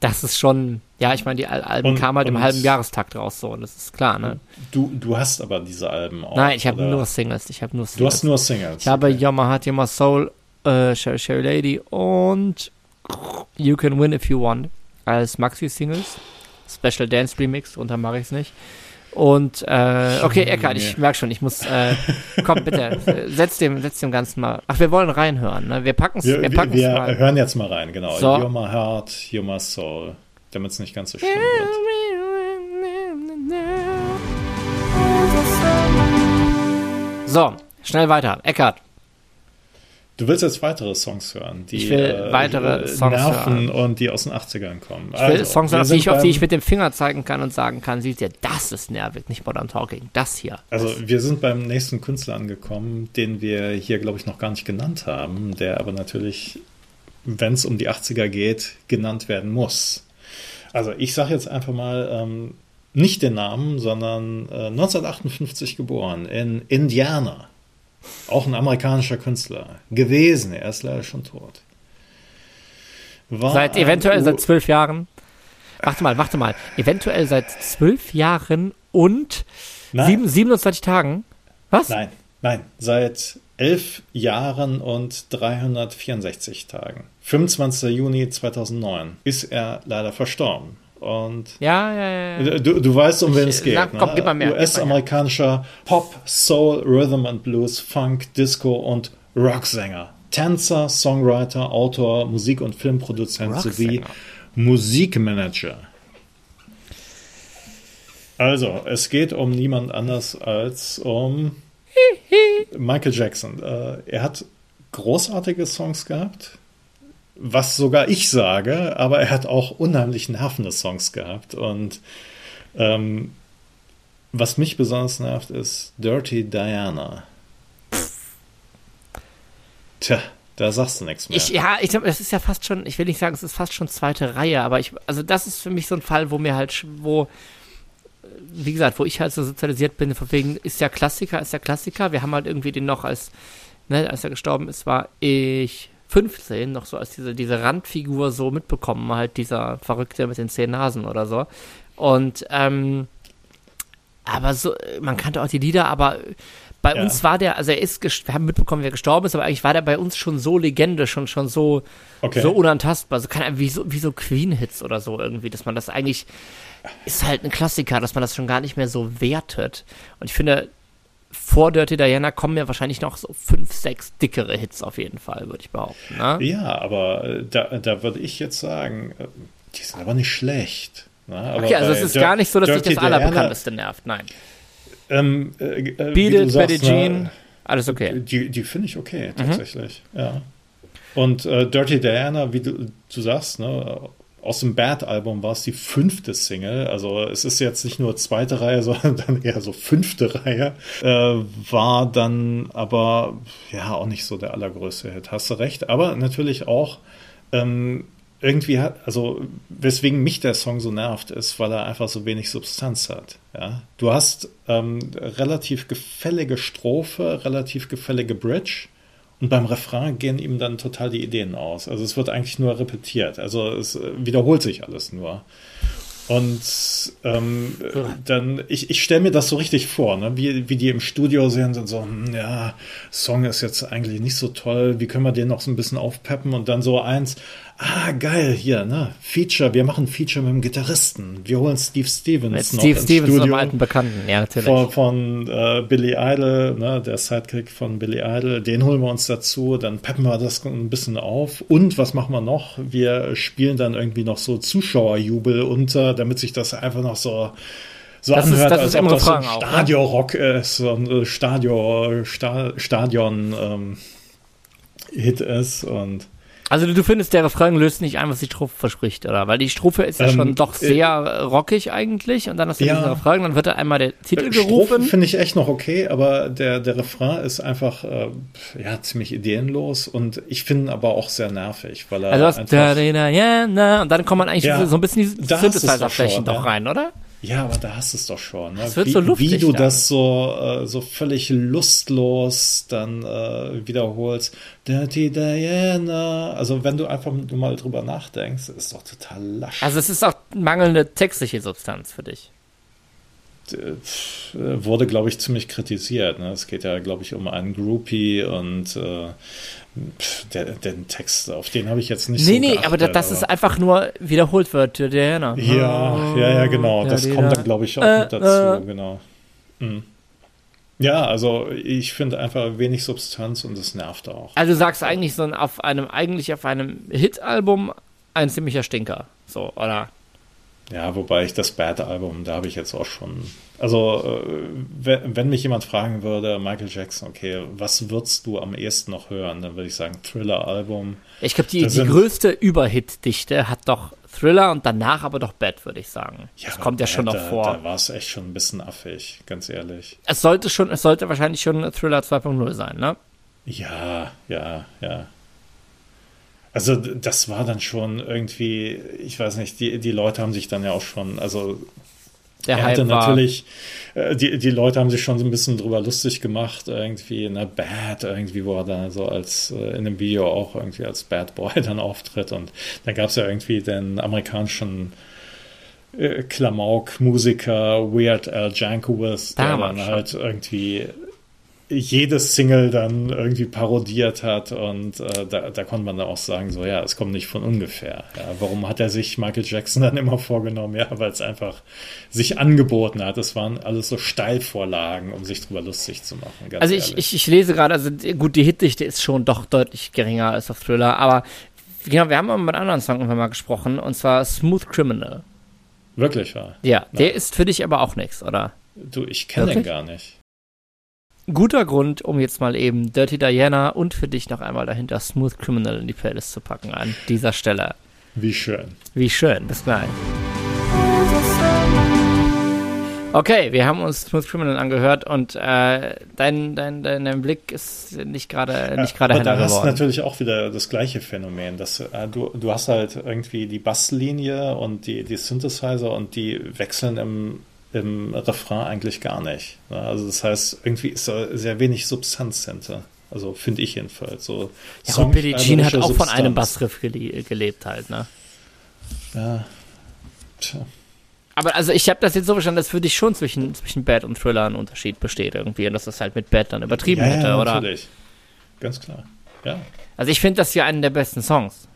das ist schon, ja, ich meine, die Alben und, kamen halt im halben Jahrestakt raus, so, das ist klar, ne? Du, du hast aber diese Alben auch. Nein, ich habe nur Singles, ich habe nur Singles. Du hast nur Singles. Ich okay. habe Yama Heart, Yama Soul, äh, Sherry Sherry Lady und You Can Win If You Want als Maxi-Singles. Special Dance Remix, drunter mache ich es nicht. Und äh, okay, Eckart, ich merke schon, ich muss. Äh, komm, bitte, setz dem, setz dem Ganzen mal. Ach, wir wollen reinhören, ne? Wir packen es. Wir, wir, wir, wir rein. hören jetzt mal rein, genau. So. You're my heart, you're my soul. Damit es nicht ganz so schlimm wird. So, schnell weiter. Eckart. Du willst jetzt weitere Songs hören, die ich will äh, weitere Songs nerven hören. und die aus den 80ern kommen. Ich will also, Songs hören, auf die, ich, auf die ich mit dem Finger zeigen kann und sagen kann, siehst du, das ist nervig, nicht Modern Talking, das hier. Also das. wir sind beim nächsten Künstler angekommen, den wir hier, glaube ich, noch gar nicht genannt haben, der aber natürlich, wenn es um die 80er geht, genannt werden muss. Also ich sage jetzt einfach mal ähm, nicht den Namen, sondern äh, 1958 geboren in Indiana. Auch ein amerikanischer Künstler gewesen. Er ist leider schon tot. War seit eventuell seit zwölf Jahren. Warte mal, warte mal. Eventuell seit zwölf Jahren und sieben, 27 Tagen. Was? Nein, nein. Seit elf Jahren und 364 Tagen. 25. Juni 2009 ist er leider verstorben. Und ja, ja, ja. Du, du weißt, um wen es geht. Na, komm, mehr. US-amerikanischer Pop, Soul, Rhythm and Blues, Funk, Disco und Rocksänger. Tänzer, Songwriter, Autor, Musik- und Filmproduzent sowie Musikmanager. Also, es geht um niemand anders als um Michael Jackson. Äh, er hat großartige Songs gehabt was sogar ich sage, aber er hat auch unheimlich nervende Songs gehabt. Und ähm, was mich besonders nervt, ist Dirty Diana. Tja, da sagst du nichts mehr. Ich, ja, ich glaube, das ist ja fast schon, ich will nicht sagen, es ist fast schon zweite Reihe, aber ich, also das ist für mich so ein Fall, wo mir halt, wo, wie gesagt, wo ich halt so sozialisiert bin, von wegen, ist ja Klassiker, ist ja Klassiker. Wir haben halt irgendwie den noch als, ne, als er gestorben ist, war ich 15, noch so als diese, diese Randfigur so mitbekommen, halt dieser Verrückte mit den zehn Nasen oder so. Und, ähm, aber so, man kannte auch die Lieder, aber bei ja. uns war der, also er ist, wir haben mitbekommen, wer gestorben ist, aber eigentlich war der bei uns schon so Legende, schon, schon so, okay. so unantastbar. So kann wie so, wie so Queen-Hits oder so irgendwie, dass man das eigentlich, ist halt ein Klassiker, dass man das schon gar nicht mehr so wertet. Und ich finde, vor Dirty Diana kommen ja wahrscheinlich noch so fünf, sechs dickere Hits auf jeden Fall, würde ich behaupten. Ne? Ja, aber äh, da, da würde ich jetzt sagen, äh, die sind aber nicht schlecht. Ne? okay, also es ist gar nicht so, dass Dirty dich das Allerbekannteste nervt, nein. Ähm, äh, äh, Beat It, Betty Jean, alles okay. Die, die finde ich okay, mhm. tatsächlich, mhm. ja. Und äh, Dirty Diana, wie du, du sagst, ne, aus dem Bad-Album war es die fünfte Single. Also es ist jetzt nicht nur zweite Reihe, sondern dann eher so fünfte Reihe. Äh, war dann aber ja auch nicht so der allergrößte Hit. Hast du recht. Aber natürlich auch ähm, irgendwie hat, also weswegen mich der Song so nervt, ist, weil er einfach so wenig Substanz hat. Ja? Du hast ähm, relativ gefällige Strophe, relativ gefällige Bridge und beim Refrain gehen ihm dann total die Ideen aus. Also es wird eigentlich nur repetiert. Also es äh, wiederholt sich alles nur. Und ähm, dann, ich, ich stelle mir das so richtig vor, ne? wie, wie die im Studio sind und so, hm, ja, Song ist jetzt eigentlich nicht so toll, wie können wir den noch so ein bisschen aufpeppen und dann so eins, ah, geil, hier, ne, Feature, wir machen Feature mit dem Gitarristen. Wir holen Steve Stevens mit noch Steve Stevens, Studio alten Bekannten, ja, natürlich. Von, von äh, Billy Idol, ne, der Sidekick von Billy Idol, den holen wir uns dazu, dann peppen wir das ein bisschen auf. Und was machen wir noch? Wir spielen dann irgendwie noch so Zuschauerjubel unter, damit sich das einfach noch so so das anhört, ist, als ob das so ein ne? Stadion-Rock ist, so ein äh, Stadion, Stadion ähm, Hit ist und also du findest, der Refrain löst nicht ein, was die Strophe verspricht, oder? Weil die Strophe ist ja ähm, schon doch äh, sehr äh, rockig eigentlich und dann hast du ja, diesen Refrain, dann wird da einmal der Titel äh, gerufen. finde ich echt noch okay, aber der, der Refrain ist einfach äh, ja ziemlich ideenlos und ich finde ihn aber auch sehr nervig, weil er also einfach, da, da, ja, na, und dann kommt man eigentlich ja, so ein bisschen die Synthesizer-Flächen doch rein, oder? Ja, aber da hast du es doch schon. Ne? Das wird wie, so luftig wie du dann. das so, äh, so völlig lustlos dann äh, wiederholst. Dirty Diana. Also wenn du einfach mal drüber nachdenkst, ist doch total lasch. Also es ist auch mangelnde textliche Substanz für dich. Äh, wurde, glaube ich, ziemlich kritisiert. Ne? Es geht ja, glaube ich, um einen Groupie und äh, der, den Text, auf den habe ich jetzt nicht nee, so Nee, nee, aber das aber ist einfach nur wiederholt wird, Diana. Ja, ja, ja, genau. Das ja, kommt dann, glaube ich, auch äh, mit dazu, äh. genau. Mhm. Ja, also ich finde einfach wenig Substanz und es nervt auch. Also du sagst eigentlich so auf einem, eigentlich auf einem Hit-Album ein ziemlicher Stinker. So, oder? Ja, wobei ich das Bad-Album, da habe ich jetzt auch schon. Also, äh, wenn mich jemand fragen würde, Michael Jackson, okay, was würdest du am ehesten noch hören? Dann würde ich sagen, Thriller-Album. Ich glaube, die, die größte Überhit-Dichte hat doch Thriller und danach aber doch Bad, würde ich sagen. Ja, das kommt ja schon noch vor. Da war es echt schon ein bisschen affig, ganz ehrlich. Es sollte schon, es sollte wahrscheinlich schon Thriller 2.0 sein, ne? Ja, ja, ja. Also das war dann schon irgendwie, ich weiß nicht, die, die Leute haben sich dann ja auch schon, also der er hatte natürlich, äh, die, die Leute haben sich schon so ein bisschen drüber lustig gemacht, irgendwie, ne, Bad, irgendwie, wo er dann so als äh, in dem Video auch irgendwie als Bad Boy dann auftritt. Und dann gab es ja irgendwie den amerikanischen äh, Klamauk-Musiker Weird Al Jankovic, der dann halt irgendwie jedes Single dann irgendwie parodiert hat und äh, da, da konnte man dann auch sagen, so ja, es kommt nicht von ungefähr. Ja, warum hat er sich Michael Jackson dann immer vorgenommen? Ja, weil es einfach sich angeboten hat. Es waren alles so Steilvorlagen, um sich drüber lustig zu machen. also ich, ich, ich, lese gerade, also gut, die Hitdichte ist schon doch deutlich geringer als auf Thriller, aber genau, wir haben mal mit einem anderen Song irgendwann mal gesprochen und zwar Smooth Criminal. Wirklich wahr? Ja, der ja. ist für dich aber auch nichts, oder? Du, ich kenne den gar nicht guter Grund, um jetzt mal eben Dirty Diana und für dich noch einmal dahinter Smooth Criminal in die Playlist zu packen an dieser Stelle. Wie schön. Wie schön. Bis gleich. Okay, wir haben uns Smooth Criminal angehört und äh, dein, dein, dein, dein Blick ist nicht gerade nicht gerade heller da geworden. hast du natürlich auch wieder das gleiche Phänomen, dass äh, du, du hast halt irgendwie die Basslinie und die, die Synthesizer und die wechseln im, im Refrain eigentlich gar nicht. Also das heißt, irgendwie ist da sehr wenig Substanz hinter. Also finde ich jedenfalls. So ja, und Billie Jean hat auch Substanz. von einem Bassriff gele gelebt halt, ne? Ja. Tja. Aber also ich habe das jetzt so verstanden, dass für dich schon zwischen, zwischen Bad und Thriller ein Unterschied besteht irgendwie und dass das halt mit Bad dann übertrieben ja, hätte, ja, oder? natürlich. Ganz klar. Ja. Also ich finde das hier einen der besten Songs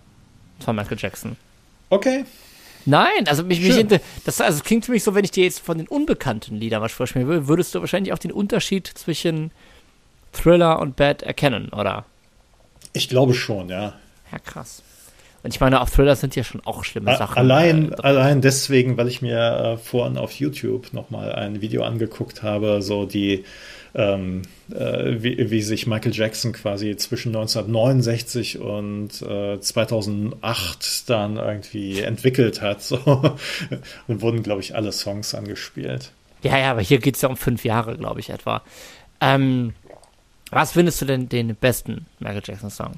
von Michael Jackson. Okay. Nein, also mich, mich das also klingt für mich so, wenn ich dir jetzt von den unbekannten Liedern was vorspielen würde, würdest du wahrscheinlich auch den Unterschied zwischen Thriller und Bad erkennen, oder? Ich glaube schon, ja. Ja, krass. Und ich meine, auf Thriller sind ja schon auch schlimme Sachen. Allein, äh, allein deswegen, weil ich mir äh, vorhin auf YouTube nochmal ein Video angeguckt habe, so die, ähm, äh, wie, wie sich Michael Jackson quasi zwischen 1969 und äh, 2008 dann irgendwie entwickelt hat. So. Und wurden, glaube ich, alle Songs angespielt. Ja, ja, aber hier geht es ja um fünf Jahre, glaube ich, etwa. Ähm, was findest du denn den besten Michael Jackson-Song?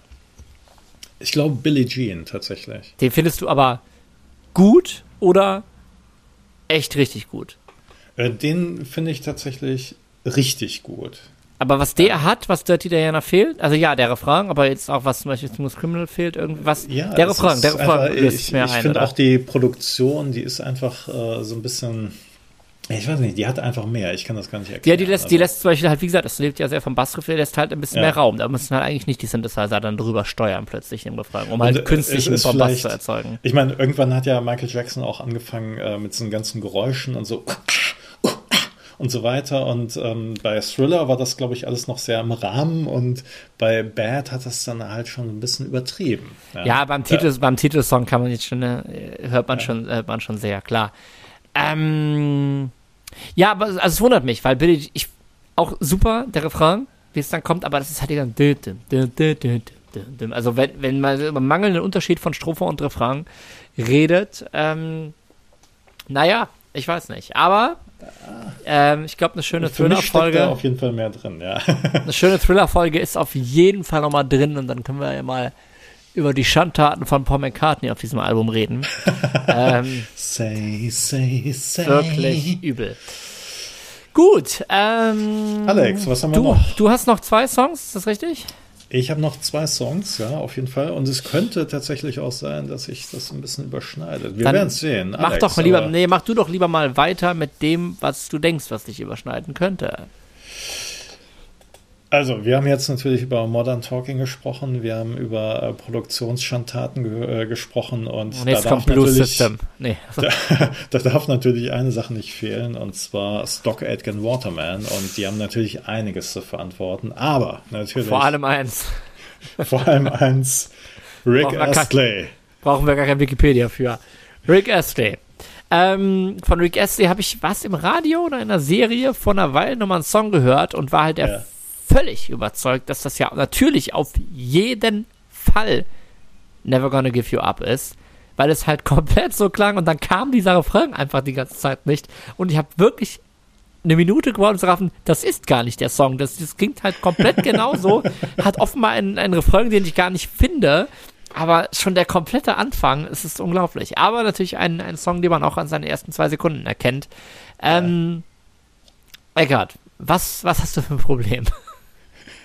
Ich glaube, Billie Jean tatsächlich. Den findest du aber gut oder echt richtig gut? Äh, den finde ich tatsächlich richtig gut. Aber was der hat, was Dirty Diana fehlt, also ja, der Refrain, aber jetzt auch was zum Beispiel Smooth Criminal fehlt, irgendwas. Ja, der Refrain, ist der Refrain einfach- Ich, ich finde auch die Produktion, die ist einfach äh, so ein bisschen. Ich weiß nicht, die hat einfach mehr. Ich kann das gar nicht erklären. Ja, die lässt, die aber- lässt zum Beispiel halt, wie gesagt, das lebt ja sehr vom Bassriff, der lässt halt ein bisschen Ja. mehr Raum. Da müssen halt eigentlich nicht die Synthesizer dann drüber steuern plötzlich im Refrain, um Und, halt künstlichen vielleicht- zu erzeugen. Ich meine, irgendwann hat ja Michael Jackson auch angefangen äh, mit so ganzen Geräuschen und so und so weiter. Und ähm, bei Thriller war das, glaube ich, alles noch sehr im Rahmen und bei Bad hat das dann halt schon ein bisschen übertrieben. Ja, beim, Titel, beim Titelsong kann man jetzt schon, äh, hört man schon, hört man schon sehr klar. Ähm, ja, aber also es wundert mich, weil Billy, ich, auch super, der Refrain, wie es dann kommt, aber das ist halt dann also wenn, wenn man über mangelnden Unterschied von Strophe und Refrain redet, ähm, naja, ich weiß nicht, aber ähm, ich glaube, eine schöne Thriller-Folge auf jeden Fall mehr drin, ja. eine schöne Thriller-Folge ist auf jeden Fall nochmal drin und dann können wir ja mal über die Schandtaten von Paul McCartney auf diesem Album reden. ähm, say, say, say. wirklich übel. Gut, ähm, Alex, was haben wir du, noch? Du hast noch zwei Songs, ist das richtig? Ich habe noch zwei Songs, ja, auf jeden Fall. Und es könnte tatsächlich auch sein, dass sich das ein bisschen überschneidet. Wir werden es sehen. Mach Alex, doch mal lieber, nee, mach du doch lieber mal weiter mit dem, was du denkst, was dich überschneiden könnte. Also, wir haben jetzt natürlich über Modern Talking gesprochen, wir haben über äh, Produktionsschandtaten ge äh, gesprochen und, Und jetzt da, kommt darf Blue natürlich, System. Nee, da, da darf natürlich eine Sache nicht fehlen und zwar Stock Aitken Waterman und die haben natürlich einiges zu verantworten, aber natürlich vor allem eins. vor allem eins Rick Astley. Brauchen wir gar kein Wikipedia für. Rick Astley. Ähm, von Rick Astley habe ich was im Radio oder in einer Serie vor einer Weile nochmal einen Song gehört und war halt der Ja. Völlig überzeugt, dass das ja natürlich auf jeden Fall Never Gonna Give You Up ist, weil es halt komplett so klang und dann kam dieser Refrain einfach die ganze Zeit nicht und ich habe wirklich eine Minute geworden zu raffen, das ist gar nicht der Song, das, das klingt halt komplett genauso, hat offenbar einen, einen Refrain, den ich gar nicht finde, aber schon der komplette Anfang, es ist unglaublich. Aber natürlich ein, ein Song, den man auch an seinen ersten zwei Sekunden erkennt. Ähm, Eckart, was, was hast du für ein Problem?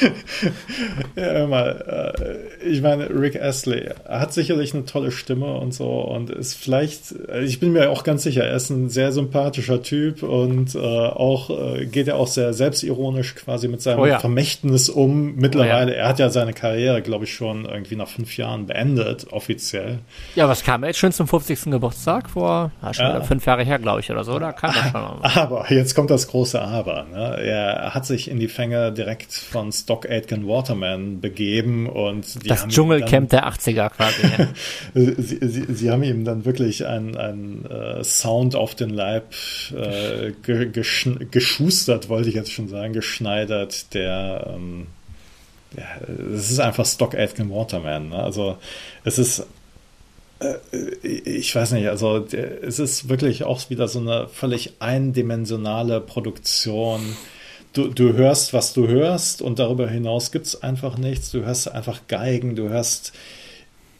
Ja, hör mal, äh, ich meine, Rick Astley hat sicherlich eine tolle Stimme und so und ist vielleicht, äh, ich bin mir auch ganz sicher, er ist ein sehr sympathischer Typ und äh, auch äh, geht er auch sehr selbstironisch quasi mit seinem Oh ja. Vermächtnis um. Mittlerweile, Oh ja. er hat ja seine Karriere, glaube ich, schon irgendwie nach fünf Jahren beendet, offiziell. Ja, was kam jetzt schon zum 50. Geburtstag vor ah, schon Ja. fünf Jahre her, glaube ich, oder so? Da kam das schon. Aber, jetzt kommt das große Aber. Ne? Er hat sich in die Fänge direkt von Stock Aitken Waterman begeben und die Das Dschungelcamp der 80er quasi. ja. Sie, sie, sie haben ihm dann wirklich einen, äh, Sound auf den Leib äh, ge, geschn- geschustert, wollte ich jetzt schon sagen, geschneidert, der ähm, ja, es ist einfach Stock Aitken Waterman. Ne? Also es ist ich weiß nicht, also es ist wirklich auch wieder so eine völlig eindimensionale Produktion. Du, du hörst, was du hörst und darüber hinaus gibt es einfach nichts. Du hörst einfach Geigen, du hörst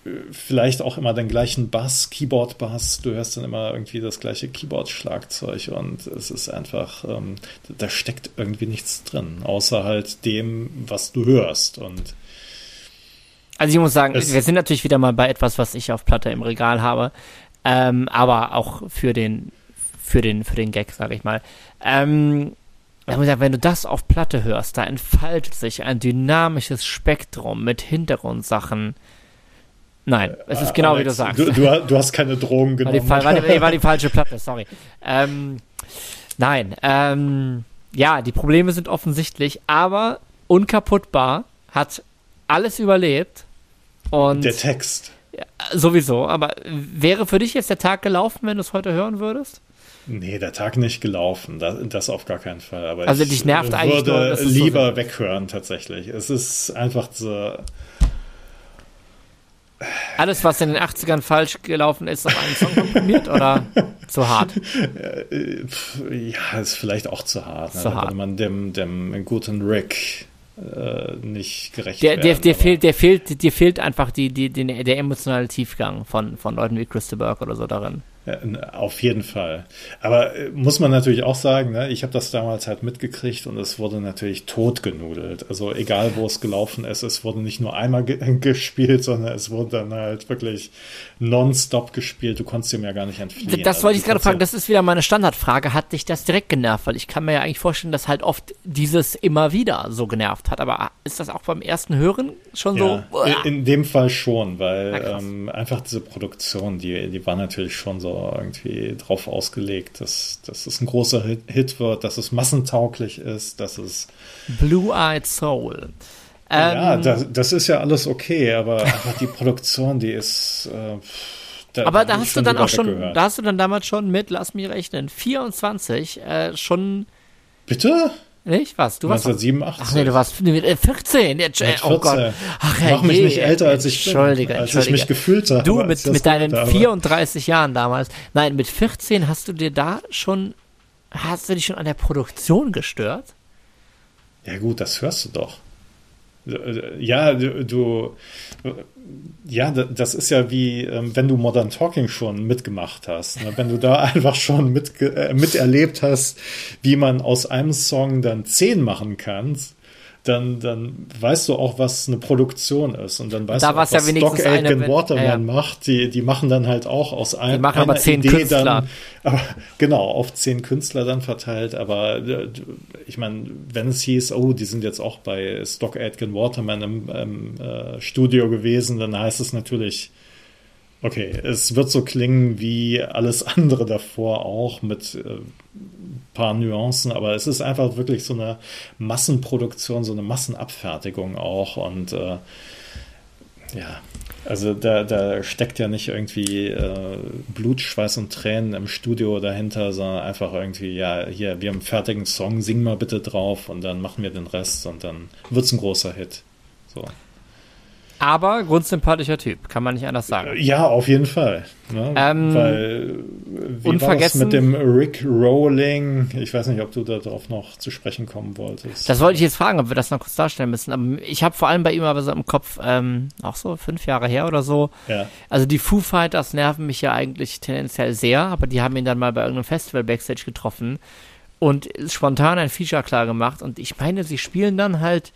äh, vielleicht auch immer den gleichen Bass, Keyboard-Bass, du hörst dann immer irgendwie das gleiche Keyboard-Schlagzeug und es ist einfach, ähm, da steckt irgendwie nichts drin, außer halt dem, was du hörst und also ich muss sagen, wir sind natürlich wieder mal bei etwas, was ich auf Platte im Regal habe, ähm, aber auch für den, für den, für den Gag, sage ich mal. Ähm, wenn du das auf Platte hörst, da entfaltet sich ein dynamisches Spektrum mit Hintergrundsachen. Nein, es ist genau Alex, wie du sagst. Du, du, du, hast keine Drogen genommen. War die, war die, war die falsche Platte, sorry. Ähm, nein, ähm, ja, die Probleme sind offensichtlich, aber unkaputtbar hat alles überlebt und der Text. Ja, sowieso, aber wäre für dich jetzt der Tag gelaufen, wenn du es heute hören würdest? Nee, der Tag nicht gelaufen, das, das auf gar keinen Fall. Aber also dich nervt ich eigentlich würde lieber so weghören tatsächlich. Es ist einfach so. Alles, was in den 80ern falsch gelaufen ist, auf einen Song komprimiert oder zu hart? Ja, ist vielleicht auch zu hart. Zu ne? hart. Wenn man dem, dem guten Rick äh, nicht gerecht der, werden. Der, der fehlt, der fehlt, dir fehlt einfach die, die, die, der emotionale Tiefgang von, von Leuten wie Christa Burke oder so darin. Auf jeden Fall. Aber äh, muss man natürlich auch sagen, ne, ich habe das damals halt mitgekriegt und es wurde natürlich totgenudelt. Also egal, wo es gelaufen ist, es wurde nicht nur einmal ge gespielt, sondern es wurde dann halt wirklich nonstop gespielt. Du konntest dem ja gar nicht entfliehen. Das also wollte ich gerade fragen. Das ist wieder meine Standardfrage. Hat dich das direkt genervt? Weil ich kann mir ja eigentlich vorstellen, dass halt oft dieses immer wieder so genervt hat. Aber ist das auch beim ersten Hören schon ja, so? In, in, dem Fall schon, weil ähm, einfach diese Produktion, die, die war natürlich schon so irgendwie drauf ausgelegt, dass, dass es ein großer Hit wird, dass es massentauglich ist, dass es. Blue-Eyed Soul. ja, ähm, das, das, ist ja alles okay, aber einfach die Produktion, die ist. Äh, da, aber da hast du dann auch schon, da hast du dann damals schon mit, lass mich rechnen, 24 äh, schon. Bitte? Nicht? Was? Du warst 1987. Ach nee, du warst 14. Jetzt, äh, oh Gott. Ach, Mach mich nicht älter, als ich bin. Entschuldige, als ich mich gefühlt habe. Du mit, mit deinen hatte, 34 Jahren damals. Nein, mit 14 hast du dir da schon, hast du dich schon an der Produktion gestört? Ja gut, das hörst du doch. Ja, du, ja, das ist ja wie, ähm, wenn du Modern Talking schon mitgemacht hast. Ne? Wenn du da einfach schon mit, äh, miterlebt hast, wie man aus einem Song dann zehn machen kann, dann, dann weißt du auch, was eine Produktion ist. Und dann weißt da du auch, was ja Stock Aitken Waterman ja, ja. macht. Die, die machen dann halt auch aus einem Die machen aber zehn Idee Künstler. Dann, aber, genau, auf zehn Künstler dann verteilt. Aber äh, ich meine, wenn es hieß, oh, die sind jetzt auch bei Stock Aitken Waterman im, im äh, Studio gewesen, dann heißt es natürlich, Okay, es wird so klingen wie alles andere davor auch mit äh, paar Nuancen, aber es ist einfach wirklich so eine Massenproduktion, so eine Massenabfertigung auch und äh, ja, also da, da steckt ja nicht irgendwie äh, Blut, Schweiß und Tränen im Studio dahinter, sondern einfach irgendwie, ja, hier, wir haben einen fertigen Song, sing mal bitte drauf und dann machen wir den Rest und dann wird es ein großer Hit. So. Aber grundsympathischer Typ, kann man nicht anders sagen. Ja, auf jeden Fall. Ne? Ähm, Weil, wie unvergessen, war das mit dem Rick Rolling? Ich weiß nicht, ob du darauf noch zu sprechen kommen wolltest. Das wollte ich jetzt fragen, ob wir das noch kurz darstellen müssen. Aber ich habe vor allem bei ihm aber so im Kopf, ähm, auch so fünf Jahre her oder so. Ja. Also die Foo Fighters nerven mich ja eigentlich tendenziell sehr, aber die haben ihn dann mal bei irgendeinem Festival Backstage getroffen und spontan ein Feature klar gemacht. Und ich meine, sie spielen dann halt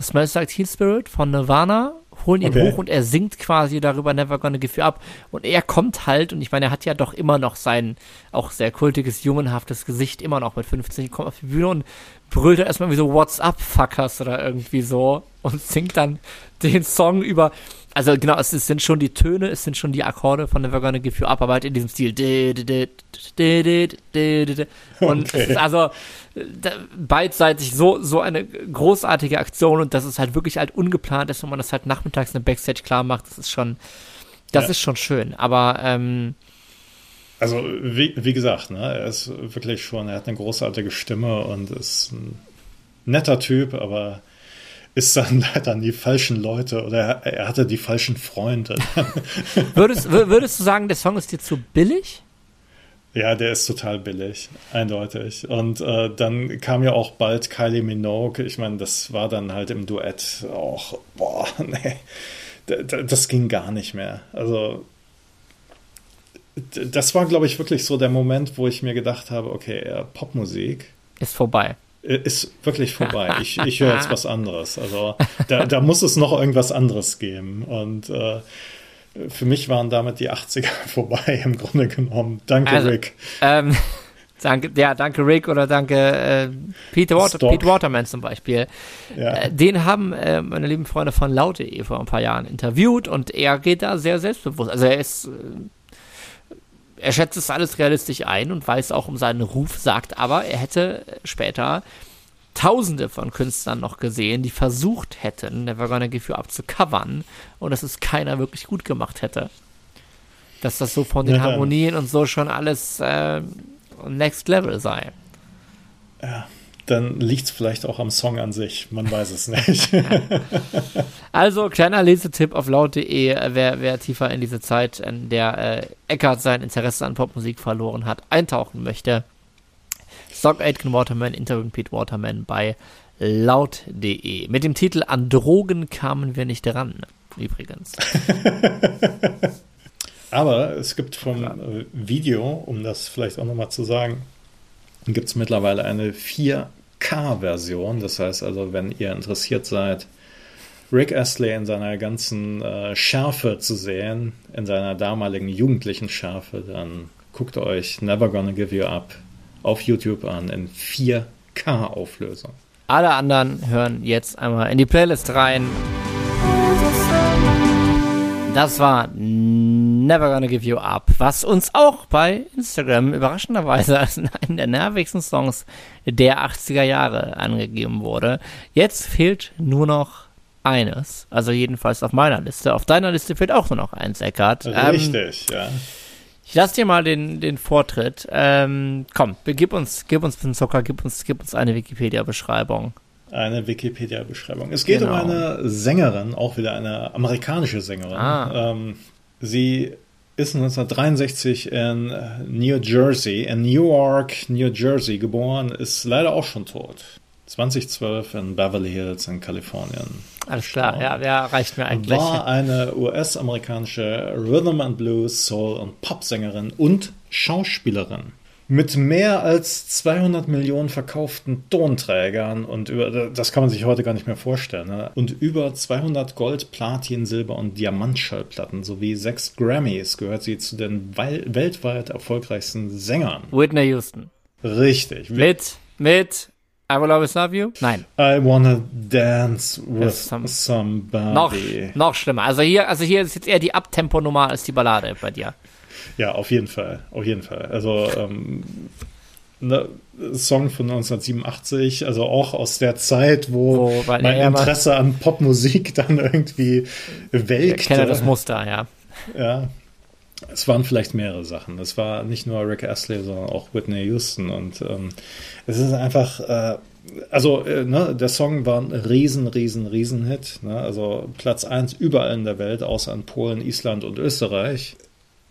Smells Like Teen Spirit von Nirvana, holen ihn okay. hoch und er singt quasi darüber Never Gonna Give You Up. Und er kommt halt, und ich meine, er hat ja doch immer noch sein auch sehr kultiges, jungenhaftes Gesicht, immer noch mit 15, kommt auf die Bühne und brüllt er erstmal wie so What's up, Fuckers oder irgendwie so und singt dann den Song über. Also genau, es sind schon die Töne, es sind schon die Akkorde von Never Gonna Give You Up, aber halt in diesem Stil. Und okay. es ist also beidseitig so, so eine großartige Aktion und dass es halt wirklich halt ungeplant ist, wenn man das halt nachmittags in Backstage klar macht, das ist schon, das ja. ist schon schön. Aber ähm, also wie, wie gesagt, ne, er ist wirklich schon, er hat eine großartige Stimme und ist ein netter Typ, aber ist dann leider an die falschen Leute oder er hatte die falschen Freunde. würdest, würdest du sagen, der Song ist dir zu billig? Ja, der ist total billig, eindeutig. Und äh, dann kam ja auch bald Kylie Minogue. Ich meine, das war dann halt im Duett auch, boah, nee, das ging gar nicht mehr. Also, das war, glaube ich, wirklich so der Moment, wo ich mir gedacht habe, okay, Popmusik ist vorbei. Ist wirklich vorbei. Ich, ich höre jetzt was anderes. Also da, da muss es noch irgendwas anderes geben. Und äh, für mich waren damit die 80er vorbei, im Grunde genommen. Danke, also, Rick. Ähm, danke, ja, danke, Rick oder danke äh, Peter, Water, Pete Waterman zum Beispiel. Ja. Äh, den haben äh, meine lieben Freunde von Laute.de vor ein paar Jahren interviewt und er geht da sehr selbstbewusst. Also er ist. Er schätzt es alles realistisch ein und weiß auch um seinen Ruf, sagt aber, er hätte später Tausende von Künstlern noch gesehen, die versucht hätten, Never Gonna Give You Up zu covern und dass es keiner wirklich gut gemacht hätte. Dass das so von den ja, Harmonien und so schon alles äh, Next Level sei. Ja, dann liegt es vielleicht auch am Song an sich. Man weiß es nicht. also, kleiner Lesetipp auf laut.de, wer, wer tiefer in diese Zeit, in der äh, Eckart sein Interesse an Popmusik verloren hat, eintauchen möchte Stock Aitken Waterman, interviewt Pete Waterman bei laut.de. Mit dem Titel An Drogen kamen wir nicht ran, übrigens. Aber es gibt vom äh, Video, um das vielleicht auch nochmal zu sagen, gibt es mittlerweile eine 4K-Version. Das heißt also, wenn ihr interessiert seid, Rick Astley in seiner ganzen äh, Schärfe zu sehen, in seiner damaligen jugendlichen Schärfe, dann guckt euch Never Gonna Give You Up auf YouTube an in 4K-Auflösung. Alle anderen hören jetzt einmal in die Playlist rein. Das war Never Gonna Give You Up, was uns auch bei Instagram überraschenderweise als einen der nervigsten Songs der 80er Jahre angegeben wurde. Jetzt fehlt nur noch eines, also jedenfalls auf meiner Liste. Auf deiner Liste fehlt auch nur noch eins, Eckart. Richtig, ähm, ja. Ich lasse dir mal den, den Vortritt. Ähm, komm, gib uns, gib uns bisschen Zucker, gib uns, gib uns eine Wikipedia-Beschreibung. Eine Wikipedia-Beschreibung. Es geht genau. um eine Sängerin, auch wieder eine amerikanische Sängerin. Ah. Ähm, sie ist 1963 in New Jersey, in Newark, New Jersey geboren, ist leider auch schon tot. 2012 in Beverly Hills in Kalifornien. Alles klar, ja, ja, reicht mir eigentlich. War eine US-amerikanische Rhythm and Blues, Soul und Popsängerin und Schauspielerin. Mit mehr als 200 Millionen verkauften Tonträgern und über, das kann man sich heute gar nicht mehr vorstellen, ne? und über 200 Gold, Platin, Silber und Diamantschallplatten sowie sechs Grammys gehört sie zu den weltweit erfolgreichsten Sängern. Whitney Houston. Richtig. Mit, mit I Will Always Love You? Nein. I Wanna Dance with some, Somebody. Noch, noch schlimmer. Also hier, also hier ist jetzt eher die Abtempo-Nummer als die Ballade bei dir. Ja, auf jeden Fall. Auf jeden Fall. Also, ähm, ne, Song von 1987, also auch aus der Zeit, wo, wo mein Interesse an Popmusik dann irgendwie welkte. Ich kenne das Muster, ja. Ja, es waren vielleicht mehrere Sachen. Es war nicht nur Rick Astley, sondern auch Whitney Houston. Und ähm, es ist einfach, äh, also äh, ne, der Song war ein riesen, riesen, riesen Hit. Ne? Also Platz 1 überall in der Welt, außer in Polen, Island und Österreich.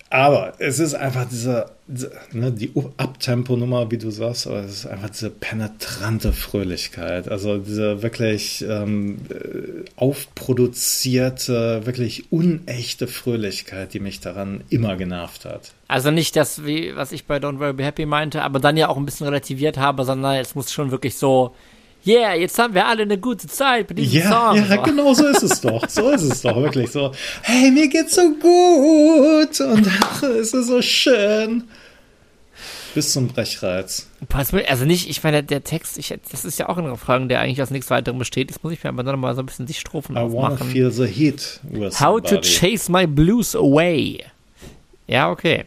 Aber es ist einfach diese, ne, die Abtempo-Nummer, wie du sagst, aber es ist einfach diese penetrante Fröhlichkeit. Also diese wirklich ähm, äh, aufproduzierte, wirklich unechte Fröhlichkeit, die mich daran immer genervt hat. Also nicht das, wie, was ich bei Don't Worry Be Happy meinte, aber dann ja auch ein bisschen relativiert habe, sondern es muss schon wirklich so yeah, jetzt haben wir alle eine gute Zeit mit diesem ja, Song. Ja, so. genau so ist es doch. So ist es doch wirklich so. Hey, mir geht's so gut und ach, es ist so schön. Bis zum Brechreiz. Also nicht, ich meine, der Text, ich, das ist ja auch ein Refrain, der eigentlich aus nichts weiterem besteht. Jetzt muss ich mir aber noch mal so ein bisschen die Strophen I aufmachen. Wanna feel the heat How to chase my blues away. Ja, okay.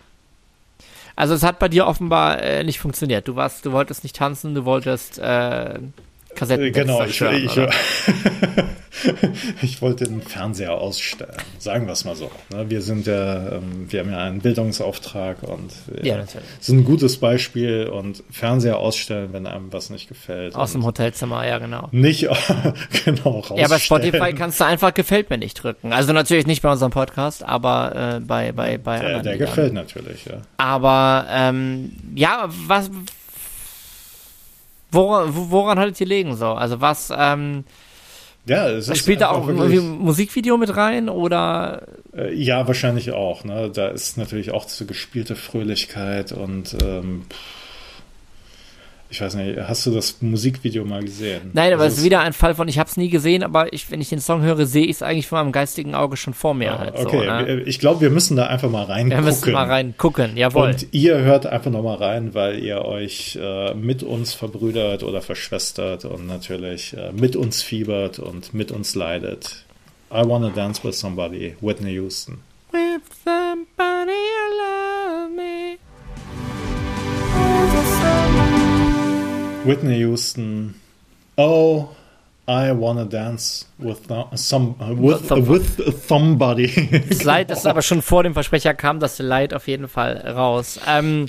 Also es hat bei dir offenbar äh, nicht funktioniert. Du warst, du wolltest nicht tanzen, du wolltest äh, Kassetten. Genau, ich, ich, ich wollte den Fernseher ausstellen, sagen wir es mal so. Ne? Wir sind ja, ähm, wir haben ja einen Bildungsauftrag und ja, sind ein gutes Beispiel und Fernseher ausstellen, wenn einem was nicht gefällt. Aus dem Hotelzimmer, ja genau. Nicht genau rausstellen. Ja, bei Spotify kannst du einfach gefällt mir nicht drücken. Also natürlich nicht bei unserem Podcast, aber äh, bei bei bei der, anderen. Der gefällt natürlich, ja. Aber ähm, ja, was woran, woran haltet ihr legen so? Also was ähm, ja, es ist Spielt da auch irgendwie ein Musikvideo mit rein oder? Äh, ja, wahrscheinlich auch. Ne? Da ist natürlich auch so gespielte Fröhlichkeit und ähm, ich weiß nicht, hast du das Musikvideo mal gesehen? Nein, aber es ist wieder ein Fall von, ich habe es nie gesehen, aber ich, wenn ich den Song höre, sehe ich es eigentlich von meinem geistigen Auge schon vor mir. Ah, halt okay, so, ne? ich glaube, wir müssen da einfach mal reingucken. Wir müssen mal reingucken, jawohl. Und ihr hört einfach noch mal rein, weil ihr euch äh, mit uns verbrüdert oder verschwestert und natürlich äh, mit uns fiebert und mit uns leidet. I Wanna Dance With Somebody, Whitney Houston. With somebody you Whitney Houston. Oh, I wanna dance with some with, with somebody. Das Light ist aber schon vor dem Versprecher kam das Light auf jeden Fall raus. Ähm,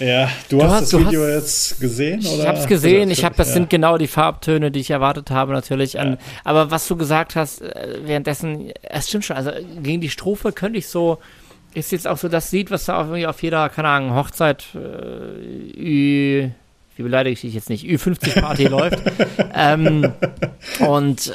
ja, du, du hast, hast, das Video hast, jetzt gesehen, oder? Ich habe es gesehen. Ich habe, das ja. sind genau die Farbtöne, die ich erwartet habe, natürlich. Ja. aber was du gesagt hast, äh, währenddessen, es stimmt schon. Also gegen die Strophe könnte ich so, ist jetzt auch so das Lied, was da auf, auf jeder, keine Ahnung, Hochzeit äh, wie beleidige ich dich jetzt nicht, Ü50-Party läuft. Ähm, und äh,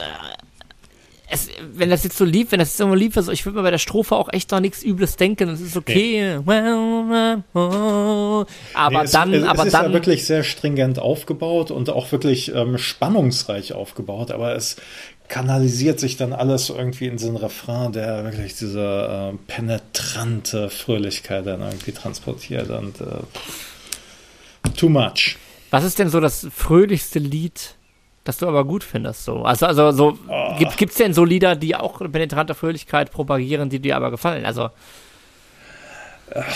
es, wenn das jetzt so lieb, wenn das jetzt irgendwo lieb ist, ich würde mir bei der Strophe auch echt noch nichts Übles denken. Es ist okay. Nee. Aber nee, es, dann, es, aber es ist dann. Ja wirklich sehr stringent aufgebaut und auch wirklich ähm, spannungsreich aufgebaut. Aber es kanalisiert sich dann alles irgendwie in so einen Refrain, der wirklich diese äh, penetrante Fröhlichkeit dann irgendwie transportiert und äh, too much. Was ist denn so das fröhlichste Lied, das du aber gut findest? So? Also, also so, oh. gibt es denn so Lieder, die auch penetrante Fröhlichkeit propagieren, die dir aber gefallen? Also. Ach,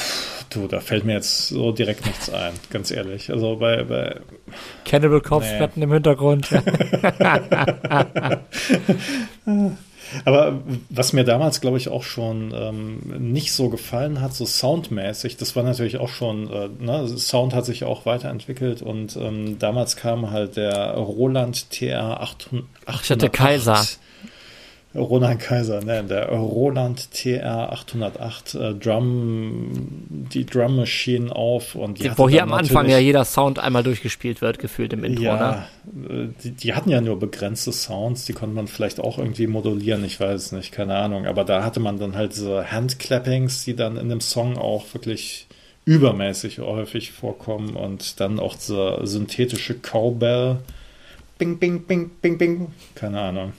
du, da fällt mir jetzt so direkt nichts ein, ganz ehrlich. Also bei. bei Cannibal Kopfplatten nee. im Hintergrund. Aber was mir damals, glaube ich, auch schon ähm, nicht so gefallen hat, so soundmäßig, das war natürlich auch schon, äh, ne, Sound hat sich auch weiterentwickelt und ähm, damals kam halt der Roland TR 800. Ich hatte Kaiser. Roland Kaiser, ne, der Roland TR 808 äh, Drum, die Drum Machine auf und die Wo hier am Anfang ja jeder Sound einmal durchgespielt wird, gefühlt im Intro, ja, ne? Äh, die, die, hatten ja nur begrenzte Sounds, die konnte man vielleicht auch irgendwie modulieren, ich weiß es nicht, keine Ahnung, aber da hatte man dann halt diese Handclappings, die dann in dem Song auch wirklich übermäßig häufig vorkommen und dann auch diese synthetische Cowbell. Bing, bing, bing, bing, bing. Keine Ahnung.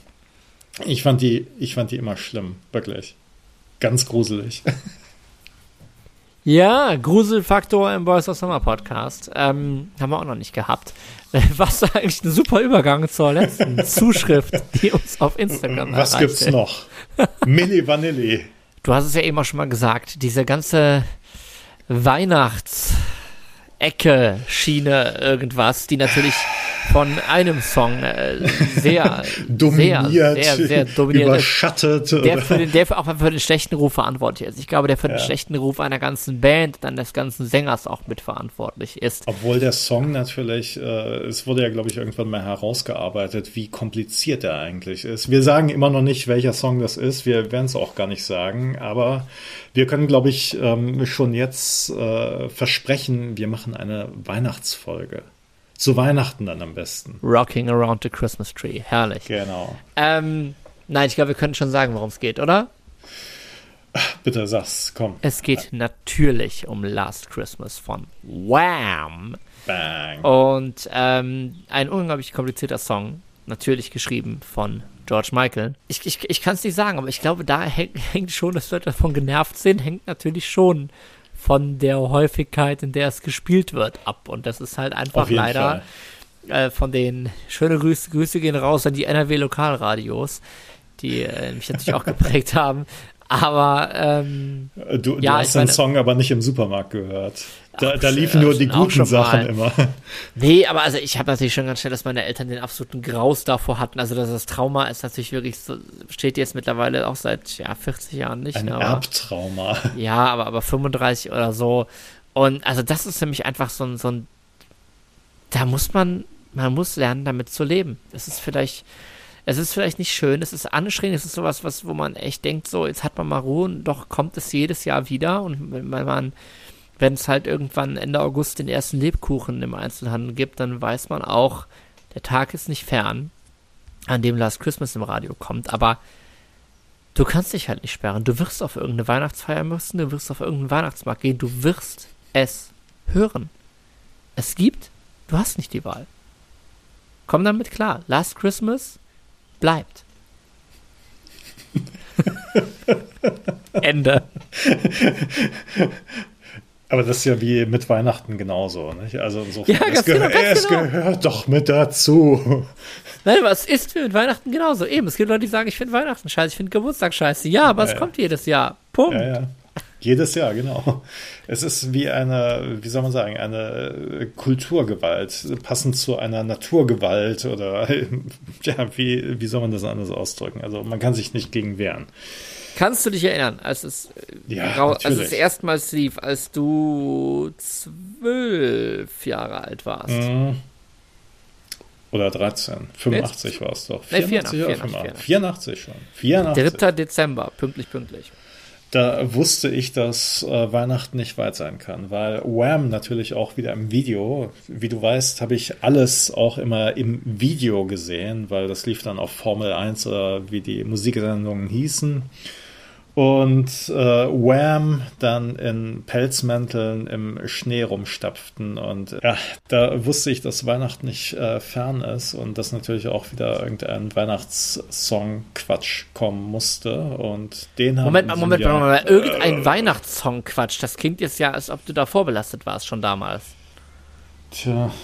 Ich fand die, ich fand die immer schlimm, wirklich. Ganz gruselig. Ja, Gruselfaktor im Boys of Summer Podcast. Ähm, haben wir auch noch nicht gehabt. Was eigentlich ein super Übergang zur letzten Zuschrift, die uns auf Instagram Was erreichte. gibt's noch? Milli Vanilli. Du hast es ja eben auch schon mal gesagt, diese ganze Weihnachts- Ecke, Schiene, irgendwas, die natürlich von einem Song äh, sehr dominiert, sehr, sehr, sehr dominiert überschattet. Der, für den, der für, auch für den schlechten Ruf verantwortlich ist. Ich glaube, der für ja. den schlechten Ruf einer ganzen Band, dann des ganzen Sängers auch mitverantwortlich ist. Obwohl der Song natürlich, äh, es wurde ja, glaube ich, irgendwann mal herausgearbeitet, wie kompliziert er eigentlich ist. Wir sagen immer noch nicht, welcher Song das ist. Wir werden es auch gar nicht sagen, aber wir können, glaube ich, ähm, schon jetzt äh, versprechen, wir machen eine Weihnachtsfolge. Zu Weihnachten dann am besten. Rocking Around the Christmas Tree. Herrlich. Genau. Ähm, nein, ich glaube, wir können schon sagen, worum es geht, oder? Bitte sag's, komm. Es geht natürlich um Last Christmas von Wham! Bang. Und ähm, ein unglaublich komplizierter Song, natürlich geschrieben von George Michael. Ich, ich, ich kann es nicht sagen, aber ich glaube, da hängt, hängt schon, dass Leute davon genervt sind, hängt natürlich schon von der Häufigkeit, in der es gespielt wird, ab. Und das ist halt einfach leider äh, von den schöne Grüße, Grüße gehen raus an die NRW-Lokalradios, die äh, mich natürlich auch geprägt haben. Aber ähm, du, du ja, hast den meine, Song aber nicht im Supermarkt gehört. Da, da liefen nur die guten Sachen immer. Nee, aber also ich habe natürlich schon ganz schnell, dass meine Eltern den absoluten Graus davor hatten. Also dass das Trauma ist natürlich wirklich so, steht jetzt mittlerweile auch seit ja, 40 Jahren nicht. Ein aber, Erbtrauma. Ja, aber, aber 35 oder so. Und also das ist für mich einfach so ein, so ein, da muss man, man muss lernen, damit zu leben. Es ist vielleicht, es ist vielleicht nicht schön, es ist anstrengend, es ist sowas, was, wo man echt denkt, so, jetzt hat man mal Ruhe und doch kommt es jedes Jahr wieder und wenn man, wenn es halt irgendwann Ende August den ersten Lebkuchen im Einzelhandel gibt, dann weiß man auch, der Tag ist nicht fern, an dem Last Christmas im Radio kommt, aber du kannst dich halt nicht sperren. Du wirst auf irgendeine Weihnachtsfeier müssen, du wirst auf irgendeinen Weihnachtsmarkt gehen, du wirst es hören. Es gibt, du hast nicht die Wahl. Komm damit klar. Last Christmas bleibt. Ende. Aber das ist ja wie mit Weihnachten genauso, nicht? Also insofern, ja, es, genau, es genau. gehört doch mit dazu. Nein, aber es ist mit Weihnachten genauso. Eben, es gibt Leute, die sagen, ich finde Weihnachten scheiße, ich finde Geburtstag scheiße. Ja, aber ja, es ja. kommt jedes Jahr. Punkt. Ja, ja. Jedes Jahr, genau. Es ist wie eine, wie soll man sagen, eine Kulturgewalt, passend zu einer Naturgewalt oder ja, wie, wie soll man das anders ausdrücken? Also man kann sich nicht gegen wehren. Kannst du dich erinnern, als es, ja, als es erstmals lief, als du zwölf Jahre alt warst? Mhm. Oder 13. 85 war es doch. 84, nee, 84, 84, 84 schon. 84. 3. Dezember, pünktlich, pünktlich da wusste ich, dass äh, Weihnachten nicht weit sein kann, weil Wham natürlich auch wieder im Video, wie du weißt, habe ich alles auch immer im Video gesehen, weil das lief dann auf Formel 1 oder wie die Musiksendungen hießen und äh, Wham dann in Pelzmänteln im Schnee rumstapften. Und ja, da wusste ich, dass Weihnachten nicht äh, fern ist und dass natürlich auch wieder irgendein Weihnachtssong-Quatsch kommen musste. Und den haben Moment mal, Moment mal, Moment mal. Irgendein äh, Weihnachtssong-Quatsch. Das klingt jetzt ja, als ob du da vorbelastet warst schon damals. Tja.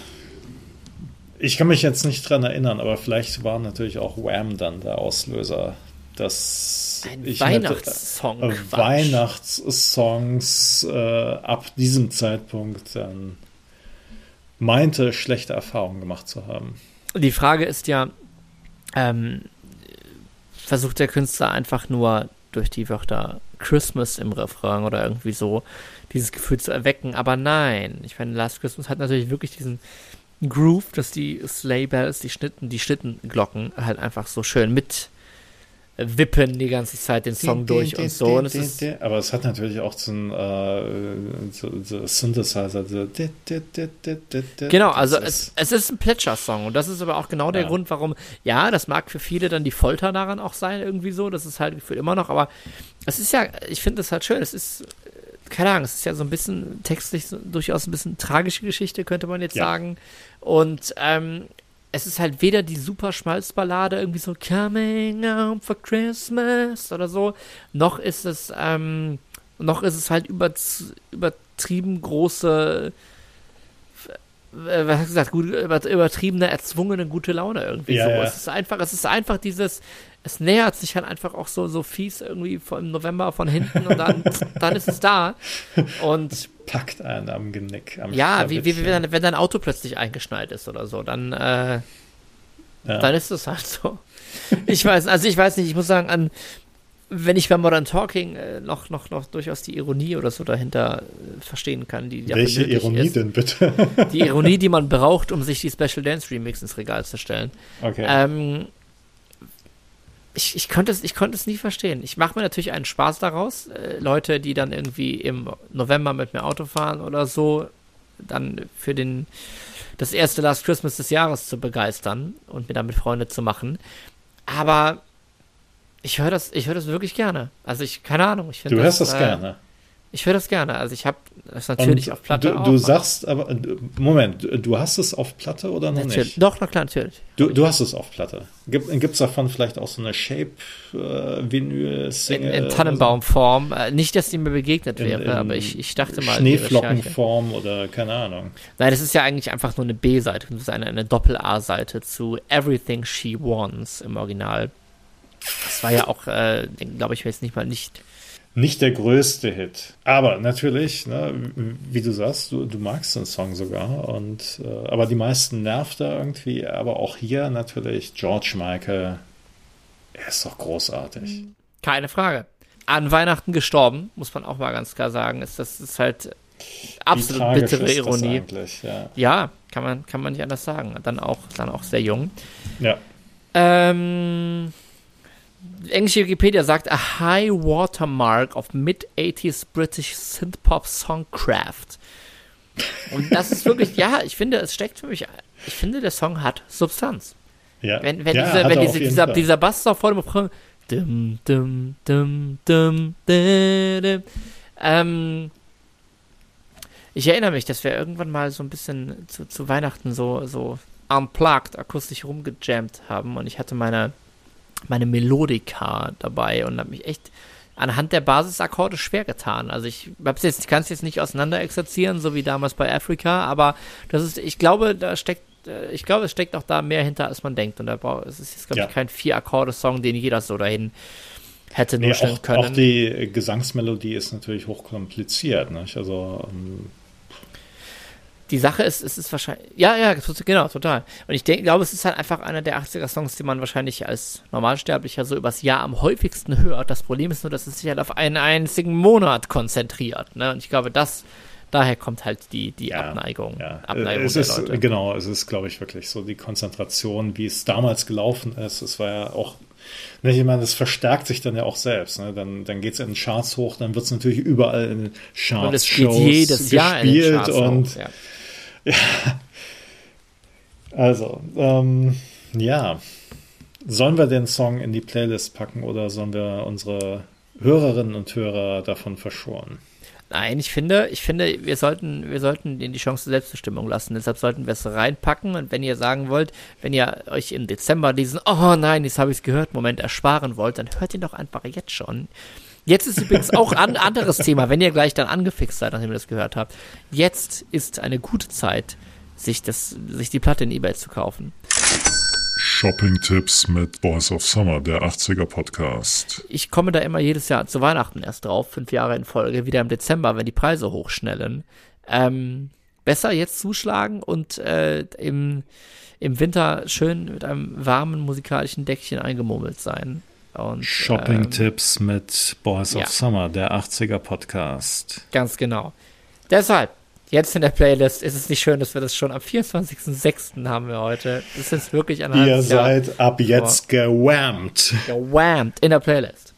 Ich kann mich jetzt nicht dran erinnern, aber vielleicht war natürlich auch Wham dann der Auslöser dass Ein ich Weihnachtssong äh, Weihnachtssongs äh, ab diesem Zeitpunkt dann meinte, schlechte Erfahrungen gemacht zu haben. Die Frage ist ja, ähm, versucht der Künstler einfach nur durch die Wörter Christmas im Refrain oder irgendwie so dieses Gefühl zu erwecken, aber nein, ich meine, Last Christmas hat natürlich wirklich diesen Groove, dass die Sleigh Bells, die Schnitten, die Schnittenglocken halt einfach so schön mit wippen die ganze Zeit den Song durch und so. Und es ist aber es hat natürlich auch so ein äh, so, so Synthesizer. So genau, also es, es ist ein Plätscher-Song und das ist aber auch genau der ja. Grund, warum, ja, das mag für viele dann die Folter daran auch sein, irgendwie so. Das ist halt gefühlt immer noch, aber es ist ja, ich finde es halt schön. Es ist, keine Ahnung, es ist ja so ein bisschen textlich durchaus ein bisschen tragische Geschichte, könnte man jetzt ja. sagen. Und ähm, es ist halt weder die super Schmalzballade, irgendwie so Coming Home for Christmas oder so, noch ist es, ähm, noch ist es halt über, übertrieben große, was hast du gesagt, gut, übertriebene, erzwungene gute Laune irgendwie ja, so. Ja. Es ist einfach, es ist einfach dieses, es nähert sich halt einfach auch so, so fies irgendwie im November von hinten und dann, dann ist es da. Und packt einen am Genick. Am ja, wie, wie, wenn, wenn dein Auto plötzlich eingeschneit ist oder so, dann, äh, ja. dann ist es halt so. Ich weiß, also ich weiß nicht, ich muss sagen, an, wenn ich bei Modern Talking äh, noch, noch, noch durchaus die Ironie oder so dahinter äh, verstehen kann, die Welche Ironie ist, denn bitte? die Ironie, die man braucht, um sich die Special Dance Remix ins Regal zu stellen. Okay. Ähm, ich, ich, konnte es, ich konnte es nie verstehen. Ich mache mir natürlich einen Spaß daraus. Äh, Leute, die dann irgendwie im November mit mir Auto fahren oder so, dann für den, das erste Last Christmas des Jahres zu begeistern und mir damit Freunde zu machen. Aber ich höre das, ich höre das wirklich gerne. Also ich, keine Ahnung. Ich du hörst das, das äh, gerne. Ich höre das gerne. Also ich habe das natürlich Und auf Platte. Du, du sagst aber, Moment, du hast es auf Platte oder noch natürlich. nicht? Doch, na klar, natürlich. Du, du hast es auf Platte. Gibt es davon vielleicht auch so eine Shape-Vinyl-Single? Äh, in, in Tannenbaumform. Äh, nicht, dass die mir begegnet wäre, in, in aber ich, ich dachte mal. Schneeflockenform oder keine Ahnung. Nein, das ist ja eigentlich einfach nur eine B-Seite. Das ist eine, eine Doppel-A-Seite zu Everything She Wants im Original. Das war ja auch, äh, glaube ich, jetzt nicht mal nicht nicht der größte Hit. Aber natürlich, ne, wie du sagst, du, du magst den Song sogar. Und, äh, aber die meisten nervt er irgendwie. Aber auch hier natürlich George Michael. Er ist doch großartig. Keine Frage. An Weihnachten gestorben, muss man auch mal ganz klar sagen. Ist, das ist halt absolut bittere Ironie. Ja. ja, kann, man, kann man nicht anders sagen. Dann auch, dann auch sehr jung. Ja. Ähm englische Wikipedia sagt a high watermark of mid-80s British Synthpop Songcraft. Und das ist wirklich, ja, ich finde, es steckt für mich, ich finde, der Song hat Substanz. Ja, wenn, wenn, ja, diese, wenn diese, dieser, dieser Bass da vor dem Refrain, dum, dum, dum, dum, dum, ähm, ich erinnere mich, dass wir irgendwann mal so ein bisschen zu, zu Weihnachten so, so unplugged akustisch rumgejammt haben und ich hatte meine meine Melodika dabei und habe mich echt anhand der Basisakkorde schwer getan. Also ich jetzt, kann es jetzt nicht auseinander exerzieren, so wie damals bei Africa, aber das ist, ich glaube, da steckt, äh, ich glaube, es steckt auch da mehr hinter, als man denkt. Und da braucht, es ist jetzt, glaube ja. ich, kein Vier-Akkorde-Song, den jeder so dahin hätte nee, nuscheln auch, können. Auch die Gesangsmelodie ist natürlich hochkompliziert. Nicht? Also ähm, die Sache ist, es ist wahrscheinlich, ja, ja, genau, total. Und ich denke, glaube, es ist halt einfach einer der 80er-Songs, die man wahrscheinlich als Normalsterblicher so übers Jahr am häufigsten hört. Das Problem ist nur, dass es sich halt auf einen einzigen Monat konzentriert. Ne? Und ich glaube, das, daher kommt halt die, die ja, Abneigung. Ja. Abneigung es ist, Leute. Genau, es ist, glaube ich, wirklich so die Konzentration, wie es damals gelaufen ist. Es war ja auch ich meine, das verstärkt sich dann ja auch selbst. Ne? Dann, dann geht es in den Charts hoch, dann wird es natürlich überall in den Charts und es geht jedes gespielt Jahr in Charts und ja. Also, ähm, ja. Sollen wir den Song in die Playlist packen oder sollen wir unsere Hörerinnen und Hörer davon verschonen? Nein, ich finde, ich finde, wir sollten, wir sollten ihnen die Chance Selbstbestimmung lassen. Deshalb sollten wir es reinpacken. Und wenn ihr sagen wollt, wenn ihr euch im Dezember diesen, oh nein, jetzt habe ich es gehört, Moment ersparen wollt, dann hört ihn doch einfach jetzt schon. Jetzt ist übrigens auch ein anderes Thema, wenn ihr gleich dann angefixt seid, nachdem ihr das gehört habt. Jetzt ist eine gute Zeit, sich, das, sich die Platte in Ebay zu kaufen. Shopping-Tipps mit Boys of Summer, der 80er Podcast. Ich komme da immer jedes Jahr zu Weihnachten erst drauf, fünf Jahre in Folge, wieder im Dezember, wenn die Preise hochschnellen. Ähm, besser jetzt zuschlagen und äh, im, im Winter schön mit einem warmen musikalischen Deckchen eingemummelt sein. Shopping-Tipps ähm, mit Boys ja. of Summer, der 80er Podcast. Ganz genau. Deshalb, jetzt in der Playlist ist es nicht schön, dass wir das schon am 24.06. haben wir heute. Das ist wirklich ein Ihr seid Jahr ab jetzt gewammt. Gewammt in der Playlist.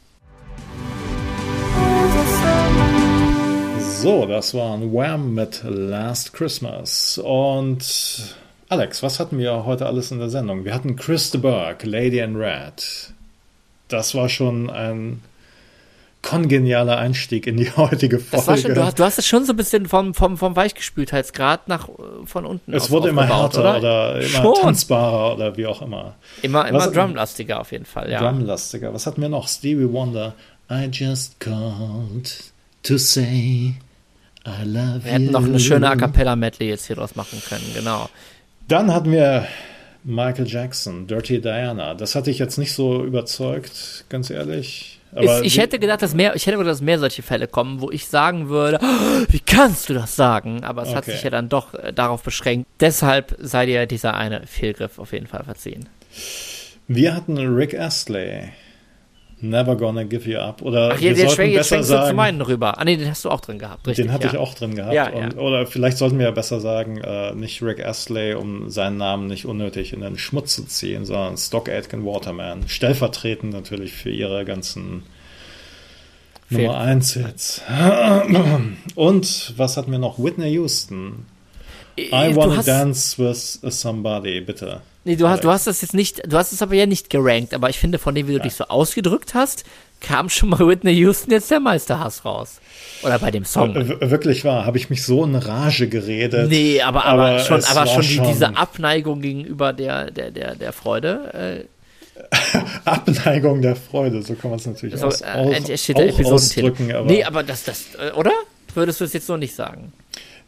So, das war ein Wham mit Last Christmas. Und Alex, was hatten wir heute alles in der Sendung? Wir hatten Chris de Burgh, Lady in Red das war schon ein kongenialer Einstieg in die heutige Folge. Schon, du, hast, du hast es schon so ein bisschen vom, vom, vom Weichgespültheitsgrad nach von unten Es wurde immer härter oder, oder immer schon. tanzbarer oder wie auch immer. Immer, immer drumlastiger auf jeden Fall, ja. Drumlastiger. Was hatten wir noch? Stevie Wonder. I just called to say I love Wir hätten noch eine schöne A Cappella Medley jetzt hier draus machen können, genau. Dann hatten wir Michael Jackson, Dirty Diana. Das hatte ich jetzt nicht so überzeugt, ganz ehrlich. Aber ich, hätte gedacht, dass mehr, ich hätte gedacht, dass mehr solche Fälle kommen, wo ich sagen würde, oh, wie kannst du das sagen? Aber es okay. hat sich ja dann doch äh, darauf beschränkt. Deshalb sei dir dieser eine Fehlgriff auf jeden Fall verziehen. Wir hatten Rick Astley. Never Gonna Give You Up. Oder Ach, wir jetzt, sollten jetzt besser sagen, du zu meinen rüber. Ah, nee, den hast du auch drin gehabt. Richtig, den hatte ja. ich auch drin gehabt. Ja, und, ja. Oder vielleicht sollten wir ja besser sagen, äh, nicht Rick Astley, um seinen Namen nicht unnötig in den Schmutz zu ziehen, sondern Stock Aitken Waterman. Stellvertretend natürlich für ihre ganzen Fehl. Nummer 1 Hits. Und was hatten wir noch? Whitney Houston. I wanna dance with somebody, bitte. Nee, du hast, du hast das jetzt nicht, du hast es aber ja nicht gerankt, aber ich finde, von dem, wie du ja. dich so ausgedrückt hast, kam schon mal Whitney Houston jetzt der Meisterhass raus. Oder bei dem Song. Wirklich wahr, habe ich mich so in Rage geredet. Nee, aber, aber, aber schon, aber schon, die, schon, diese Abneigung gegenüber der, der, der, der Freude. Äh, Abneigung der Freude, so kann man es natürlich so, aus, äh, aus, auch ausdrücken. Aber nee, aber das, das, äh, oder? Würdest du es jetzt so nicht sagen?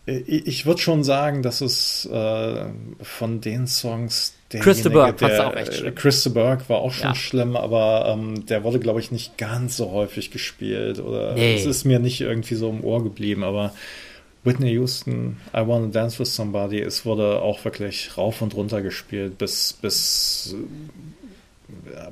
Ich würde schon sagen, dass es äh, von den Songs Chris de Burgh der, auch echt schlimm. Chris de Burgh war auch schon ja. schlimm, aber ähm, der wurde, glaube ich, nicht ganz so häufig gespielt. Oder nee. es ist mir nicht irgendwie so im Ohr geblieben, aber Whitney Houston, I Wanna Dance with Somebody, es wurde auch wirklich rauf und runter gespielt, bis, bis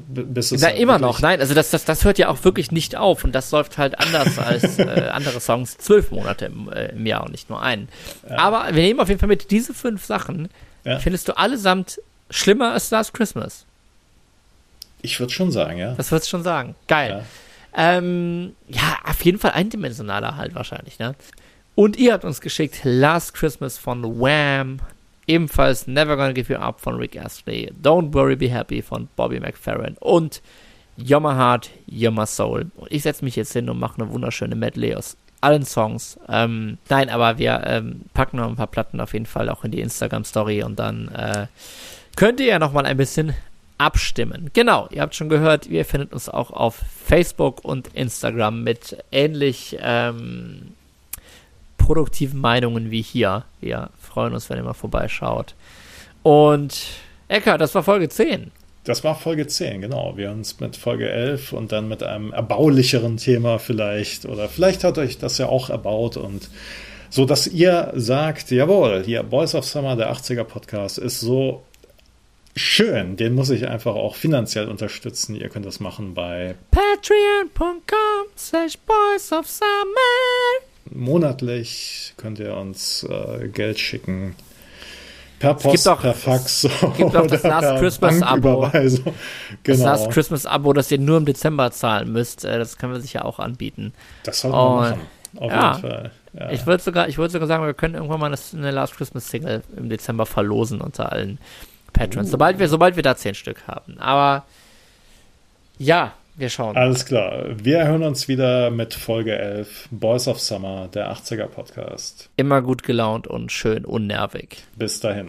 bis es Na, halt immer noch, nein, also das, das, das hört ja auch wirklich nicht auf und das läuft halt anders als äh, andere Songs zwölf Monate im, äh, im, Jahr und nicht nur einen. Ja. Aber wir nehmen auf jeden Fall mit diese fünf Sachen, ja. findest du allesamt schlimmer als Last Christmas? Ich würde schon sagen, ja. Das würdest schon sagen. Geil. Ja. Ähm, ja, auf jeden Fall eindimensionaler halt wahrscheinlich, ne? Und ihr habt uns geschickt Last Christmas von Wham, ebenfalls Never Gonna Give You Up von Rick Astley, Don't Worry Be Happy von Bobby McFerrin und You're My Heart, You're My Soul. Und ich setze mich jetzt hin und mache eine wunderschöne Medley aus allen Songs. Ähm, nein, aber wir ähm, packen noch ein paar Platten auf jeden Fall auch in die Instagram-Story und dann äh, könnt ihr ja nochmal ein bisschen abstimmen. Genau, ihr habt schon gehört, ihr findet uns auch auf Facebook und Instagram mit ähnlich ähm, produktiven Meinungen wie hier. Wir freuen uns, wenn ihr mal vorbeischaut. Und Ecker, das war Folge 10. Das war Folge 10, genau. Wir uns mit Folge 11 und dann mit einem erbaulicheren Thema vielleicht, oder vielleicht hat euch das ja auch erbaut und so, dass ihr sagt, jawohl, hier Boys of Summer, der 80er Podcast, ist so schön. Den muss ich einfach auch finanziell unterstützen. Ihr könnt das machen bei patreon.com slash boys of summer. Monatlich könnt ihr uns äh, Geld schicken. Per Post, auch, per Fax. Es gibt auch das Last Christmas Abo. Genau. Das Last Christmas Abo, das ihr nur im Dezember zahlen müsst. Äh, das können wir sicher auch anbieten. Das sollten wir machen. Auf ja. jeden Fall. Ja. Ich würde sogar, würd sogar sagen, wir können irgendwann mal eine Last Christmas Single im Dezember verlosen unter allen Patrons, sobald wir, sobald wir da zehn Stück haben. Aber ja, wir schauen. Alles klar. Wir hören uns wieder mit Folge 11, Boys of Summer, der 80er Podcast. Immer gut gelaunt und schön unnervig. Bis dahin.